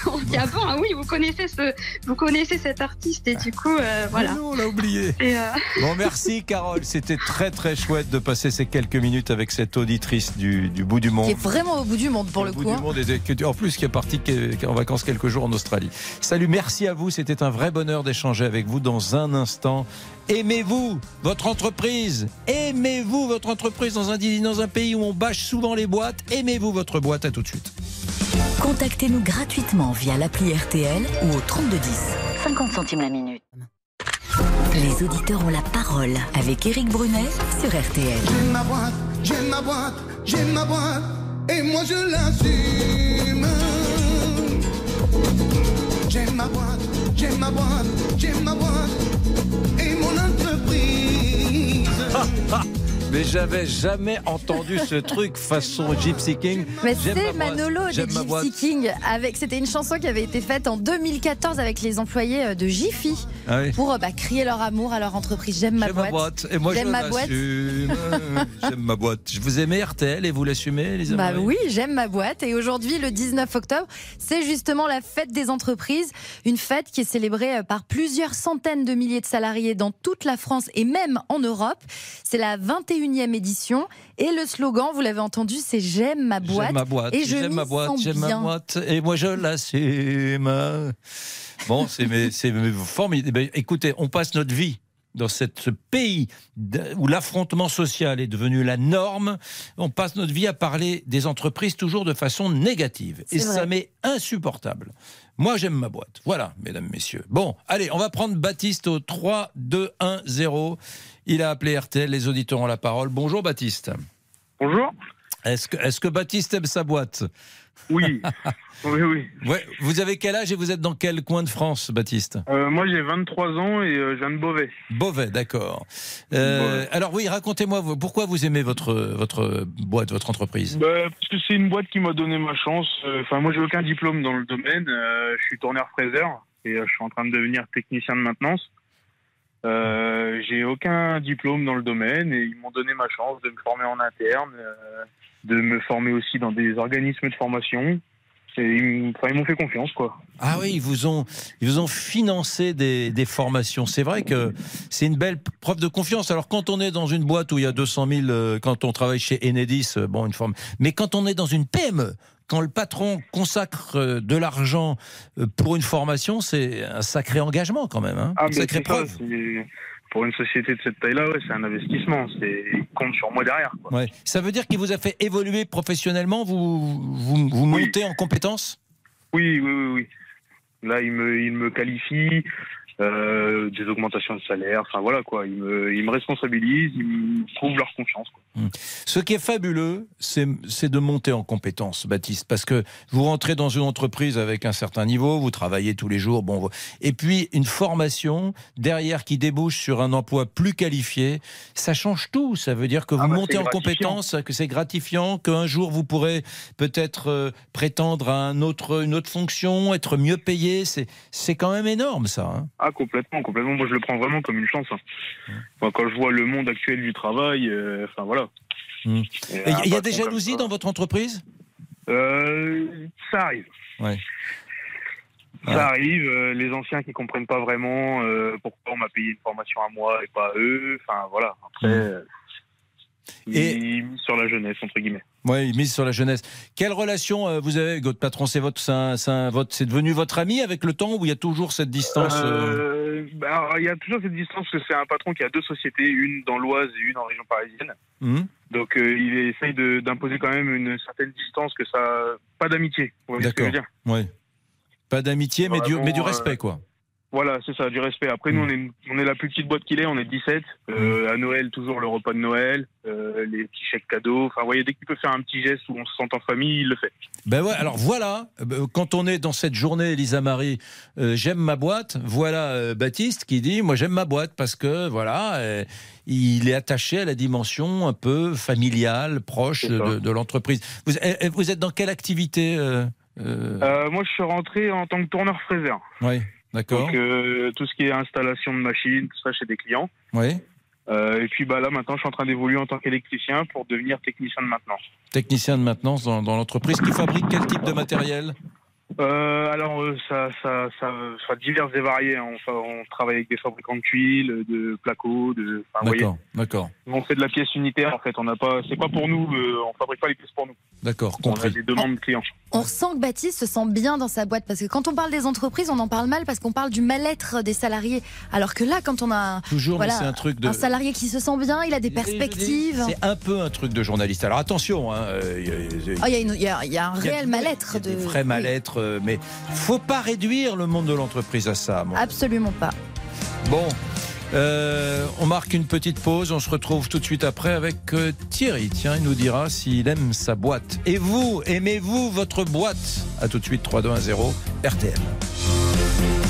quand on dit, ah bon, ah oui, vous connaissez, ce, vous connaissez cet artiste, et du coup, euh, voilà. on l'a oublié. Et, euh, Bon, merci Carole. C'était très très chouette de passer ces quelques minutes avec cette auditrice du, du bout du monde. Qui est vraiment au bout du monde pour le bout coup. du hein. monde et en plus qui est parti qui- qui est en vacances quelques jours en Australie. Salut, merci à vous. C'était un vrai bonheur d'échanger avec vous dans un instant. Aimez-vous votre entreprise? Aimez-vous votre entreprise dans un, dans un pays où on bâche souvent les boîtes. Aimez-vous votre boîte. À tout de suite. Contactez-nous gratuitement via l'appli RTL ou au 3210. 50 centimes la minute. Les auditeurs ont la parole avec Éric Brunet sur RTL. J'ai ma boîte, j'ai ma boîte, j'ai ma boîte, et moi je l'assume. J'ai ma boîte, j'ai ma boîte, j'ai ma boîte, et mon entreprise. Mais j'avais jamais entendu ce truc façon Gypsy King. Mais c'est Manolo boîte. Gypsy King. Avec, c'était une chanson qui avait été faite en 2014 avec les employés euh, de Jiffy Ah oui. pour euh, bah, crier leur amour à leur entreprise. J'aime ma J'aime boîte. ma boîte. Et moi, J'aime ma boîte. J'aime ma boîte. Je vous aimez RTL et vous l'assumez, les Bah amis oui, j'aime ma boîte. Et aujourd'hui, le 19 octobre, c'est justement la fête des entreprises. Une fête qui est célébrée euh, par plusieurs centaines de milliers de salariés dans toute la France et même en Europe. C'est la 21e édition. Et le slogan, vous l'avez entendu, c'est J'aime ma boîte. J'aime ma boîte. Et J'aime m'y ma boîte. J'aime ma boîte. Et moi, je l'assume. Bon, c'est formidable. Eh ben, Écoutez, on passe notre vie dans cette- ce pays où l'affrontement social est devenu la norme, on passe notre vie à parler des entreprises toujours de façon négative. Et vrai. ça m'est insupportable. Moi, j'aime ma boîte. Voilà, mesdames, messieurs. Bon, allez, on va prendre Baptiste au 3, 2, 1, 0. Il a appelé RTL, les auditeurs ont la parole. Bonjour, Baptiste. Bonjour. Est-ce que, Baptiste aime sa boîte? Oui. oui, oui. Ouais, vous avez quel âge et vous êtes dans quel coin de France, Baptiste? Euh, moi, j'ai 23 ans et euh, je viens de Beauvais. Beauvais, d'accord. Euh, Alors oui, racontez-moi pourquoi vous aimez votre votre boîte, votre entreprise? Bah, parce que c'est une boîte qui m'a donné ma chance. Euh, Enfin, moi, j'ai aucun diplôme dans le domaine. Je suis tourneur fraiseur et je suis en train de devenir technicien de maintenance. Euh, j'ai aucun diplôme dans le domaine et ils m'ont donné ma chance de me former en interne, euh, de me former aussi dans des organismes de formation. Ils m'ont fait confiance, quoi. Ah oui, ils vous ont ils vous ont financé des, formations. C'est vrai que c'est une belle preuve de confiance. Alors quand on est dans une boîte où il y a 200 000, euh, quand on travaille chez Enedis, bon une forme. Mais quand on est dans une PME. Quand le patron consacre euh, de l'argent euh, pour une formation, c'est un sacré engagement quand même, hein Ah, une sacrée ça, preuve. pour une société de cette taille-là, ouais, c'est un investissement. C'est, il compte sur moi derrière. Quoi. Ouais. Ça veut dire qu'il vous a fait évoluer professionnellement, vous, vous, vous montez en compétences Oui, oui, oui, oui. Là, il me, il me qualifie, euh, des augmentations de salaire. Enfin voilà quoi. Il me, il me responsabilise, il me prouve leur confiance. Quoi. Ce qui est fabuleux, c'est de monter en compétences, Baptiste, parce que vous rentrez dans une entreprise avec un certain niveau, vous travaillez tous les jours, bon, et puis une formation derrière qui débouche sur un emploi plus qualifié, ça change tout. Ça veut dire que vous Ah bah, montez en compétences, que c'est gratifiant, qu'un jour vous pourrez peut-être euh, prétendre à un autre, une autre fonction, être mieux payé. C'est c'est quand même énorme, ça. hein. Ah complètement, complètement. Moi, je le prends vraiment comme une chance. hein. Moi, quand je vois le monde actuel du travail, euh, enfin voilà. Il y a patron des jalousies dans votre entreprise? Euh, ça arrive. Ouais. Ça Ouais. arrive, euh, les anciens qui comprennent pas vraiment euh, pourquoi on m'a payé une formation à moi et pas à eux. Enfin voilà. Après, euh, Et- ils misent sur la jeunesse entre guillemets. Oui, mise sur la jeunesse. Quelle relation euh, vous avez avec votre patron C'est votre, c'est un- c'est un- votre- c'est devenu votre ami avec le temps ou il y a toujours cette distance euh, Euh, bah, il y a toujours cette distance parce que c'est un patron qui a deux sociétés, une dans l'Oise et une en région parisienne. hum Donc euh, il essaye de- d'imposer quand même une certaine distance, que ça, pas d'amitié. Vous voyez ce que je veux D'accord. dire? Ouais. Pas d'amitié, mais du, mais du respect, quoi. Voilà, c'est ça, du respect. Après, Mm. nous, on est, on est la plus petite boîte qu'il est, on est 17. Euh, À Noël, toujours le repas de Noël, euh, les petits chèques cadeaux. Enfin, vous voyez, dès qu'il peut faire un petit geste où on se sent en famille, il le fait. Ben ouais, alors voilà, euh, quand on est dans cette journée, Elisa Marie, euh, j'aime ma boîte, voilà Baptiste qui dit, moi j'aime ma boîte parce que, voilà, il est attaché à la dimension un peu familiale, proche de, de l'entreprise. Vous, euh, euh, vous êtes dans quelle activité moi, je suis rentré en tant que tourneur fraiseur. Oui, d'accord. Donc, euh, tout ce qui est installation de machines, tout ça chez des clients. Oui, Euh, et puis, bah, là, maintenant, je suis en train d'évoluer en tant qu'électricien pour devenir technicien de maintenance. technicien de maintenance dans, dans l'entreprise qui fabrique quel type de matériel? Euh, alors, euh, ça, ça, ça, ça divers et varié. hein. On, fa- on travaille avec des fabricants de tuiles, de placots, de. Enfin, D'accord, d'accord, on fait de la pièce unitaire en fait. On n'a pas, c'est pas pour nous. euh, on fabrique pas les pièces pour nous. d'accord, On a compris. des demandes clients. On ressent que Baptiste se sent bien dans sa boîte parce que quand on parle des entreprises, on en parle mal parce qu'on parle du mal-être des salariés. Alors que là, quand on a un, Toujours, mais voilà, c'est un truc de- un salarié qui se sent bien, il a des perspectives. C'est un peu un truc de journaliste. Alors attention, hein, y y Il y, a y un réel mal-être de. des vrais mal-être, euh, mais faut pas réduire le monde de l'entreprise à ça. Absolument pas. Bon, euh, on marque une petite pause. On se retrouve tout de suite après avec euh, Thierry. Tiens, il nous dira s'il aime sa boîte. Et vous, aimez-vous votre boîte? À tout de suite, 3, 2, 1, 0, RTL.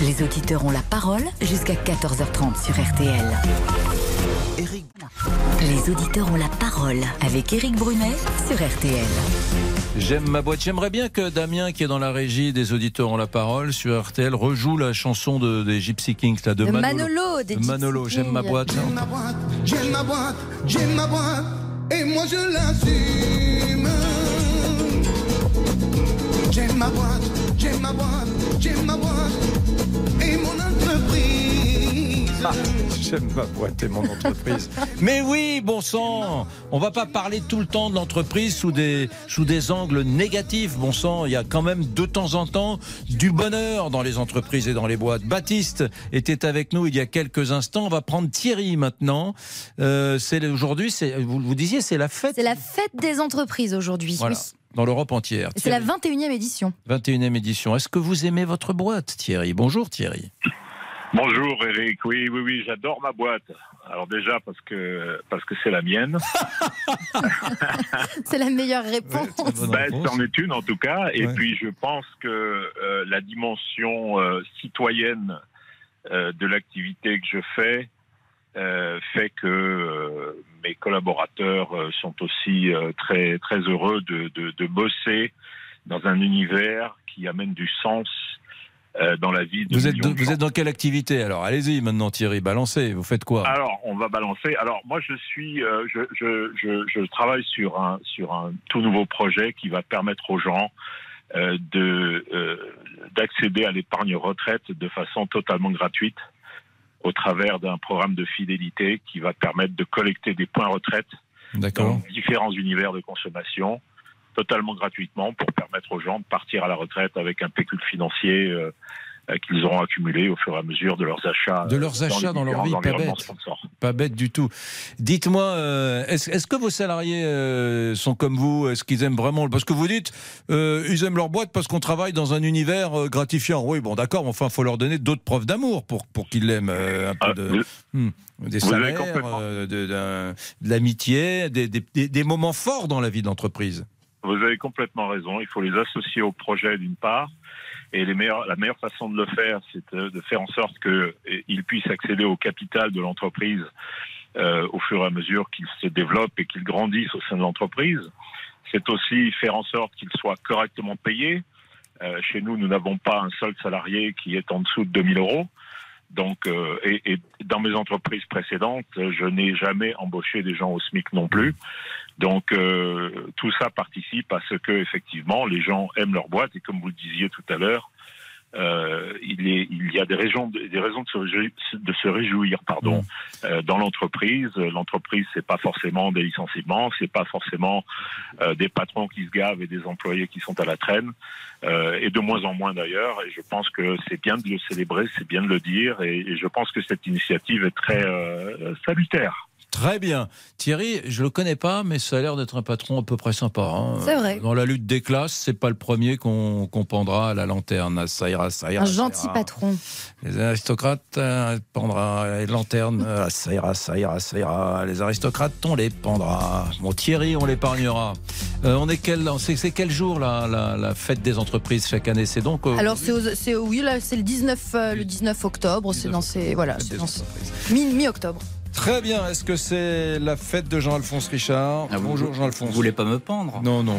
Les auditeurs ont la parole jusqu'à 14h30 sur RTL. Eric. Les auditeurs ont la parole avec Éric Brunet sur RTL. J'aime ma boîte. J'aimerais bien que Damien, qui est dans la régie des auditeurs ont la parole sur RTL, rejoue la chanson de, des Gypsy Kings, là, de De Manolo. Manolo, des De Manolo, Gypsy j'aime ma boîte. J'aime ma boîte, j'aime ma boîte, j'aime ma boîte, et moi je l'assume. J'aime ma boîte, j'aime ma boîte, j'aime ma boîte, et mon entreprise. Ah, J'aime ma boîte et mon entreprise. Mais oui, bon sang, on va pas parler tout le temps de l'entreprise sous des, sous des angles négatifs. Bon sang, il y a quand même de temps en temps du bonheur dans les entreprises et dans les boîtes. Baptiste était avec nous il y a quelques instants. On va prendre Thierry maintenant. Euh, c'est aujourd'hui, vous, vous disiez, c'est la fête. C'est la fête des entreprises aujourd'hui. Voilà, Oui. dans l'Europe entière. Et C'est la 21e édition. 21e édition. Est-ce que vous aimez votre boîte, Thierry? Bonjour, Thierry. Bonjour Eric, oui, oui, oui, j'adore ma boîte. Alors déjà parce que parce que c'est la mienne. C'est la meilleure réponse. Ben, c'en est une en tout cas. Et Ouais. puis je pense que euh, la dimension euh, citoyenne euh, de l'activité que je fais euh, fait que euh, mes collaborateurs euh, sont aussi euh, très très heureux de, de, de bosser dans un univers qui amène du sens dans la vie de Vous êtes, de- vous êtes dans quelle activité alors? Allez-y maintenant, Thierry, balancez. Vous faites quoi? Alors, on va balancer. Alors, moi, je suis, euh, je, je, je, je travaille sur un sur un tout nouveau projet qui va permettre aux gens euh, de euh, d'accéder à l'épargne retraite de façon totalement gratuite au travers d'un programme de fidélité qui va permettre de collecter des points retraite dans différents univers de consommation totalement gratuitement pour permettre aux gens de partir à la retraite avec un pécule financier euh, euh, qu'ils auront accumulé au fur et à mesure de leurs achats De leurs euh, achats dans leur vie, pas bête. Pas bête du tout. Dites-moi, est-ce que vos salariés sont comme vous? Est-ce qu'ils aiment vraiment Parce que vous dites, euh, ils aiment leur boîte parce qu'on travaille dans un univers gratifiant. Oui, bon, d'accord, mais enfin, faut leur donner d'autres preuves d'amour pour, pour qu'ils l'aiment euh, un peu de. Hmm. Des Ah, salaires, de, l'amitié, des, des- moments forts dans la vie de l'entreprise. Vous avez complètement raison. Il faut les associer au projet d'une part. Et les la meilleure façon de le faire, c'est de, de faire en sorte qu'ils puissent accéder au capital de l'entreprise euh, au fur et à mesure qu'ils se développent et qu'ils grandissent au sein de l'entreprise. C'est aussi faire en sorte qu'ils soient correctement payés. Euh, chez nous, nous n'avons pas un seul salarié qui est en dessous de 2000 euros. Donc, euh, et, et dans mes entreprises précédentes, je n'ai jamais embauché des gens au SMIC non plus. Donc, euh, tout ça participe à ce que effectivement les gens aiment leur boîte et comme vous le disiez tout à l'heure, euh, il, est, il y a des raisons, des raisons de se, réjouir- de se réjouir, pardon, euh, dans l'entreprise. L'entreprise, c'est pas forcément des licenciements, c'est pas forcément euh, des patrons qui se gavent et des employés qui sont à la traîne, euh, et de moins en moins d'ailleurs. Et je pense que c'est bien de le célébrer, c'est bien de le dire, et, et je pense que cette initiative est très euh, salutaire. Très bien. Thierry, je le connais pas, mais ça a l'air d'être un patron à peu près sympa. hein. C'est vrai. Dans la lutte des classes, c'est pas le premier qu'on pendra à la lanterne. Ça ira, ça ira. Un ça gentil ira. patron. Les aristocrates, euh, pendra les lanternes. euh, ça ira, ça ira, ça ira. Les aristocrates, on les pendra. Bon, Thierry, on l'épargnera. Euh, on est quel, c'est quel jour la, la, la fête des entreprises chaque année? C'est donc. euh, Alors c'est oui là c'est le 19 euh, le 19 octobre, c'est dans ces voilà, ces- mi- mi-octobre. Très bien. Est-ce que c'est la fête de Jean-Alphonse Richard Ah, Bonjour Jean-Alphonse. Vous voulez pas me pendre Non, non.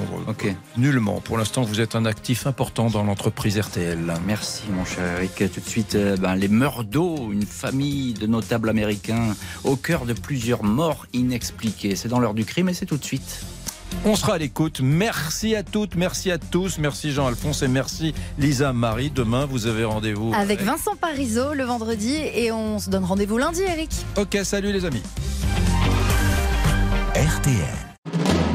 Nullement. Pour l'instant, vous êtes un actif important dans l'entreprise RTL. Merci mon cher Eric. Tout de suite, euh, ben, les Meurdos, une famille de notables américains au cœur de plusieurs morts inexpliquées. C'est dans l'heure du crime et c'est tout de suite. On sera à l'écoute. Merci à toutes, merci à tous, merci Jean-Alphonse et merci Lisa Marie. Demain, vous avez rendez-vous Avec Vincent Parisot le vendredi et on se donne rendez-vous lundi Eric. Ok, salut les amis. RTL.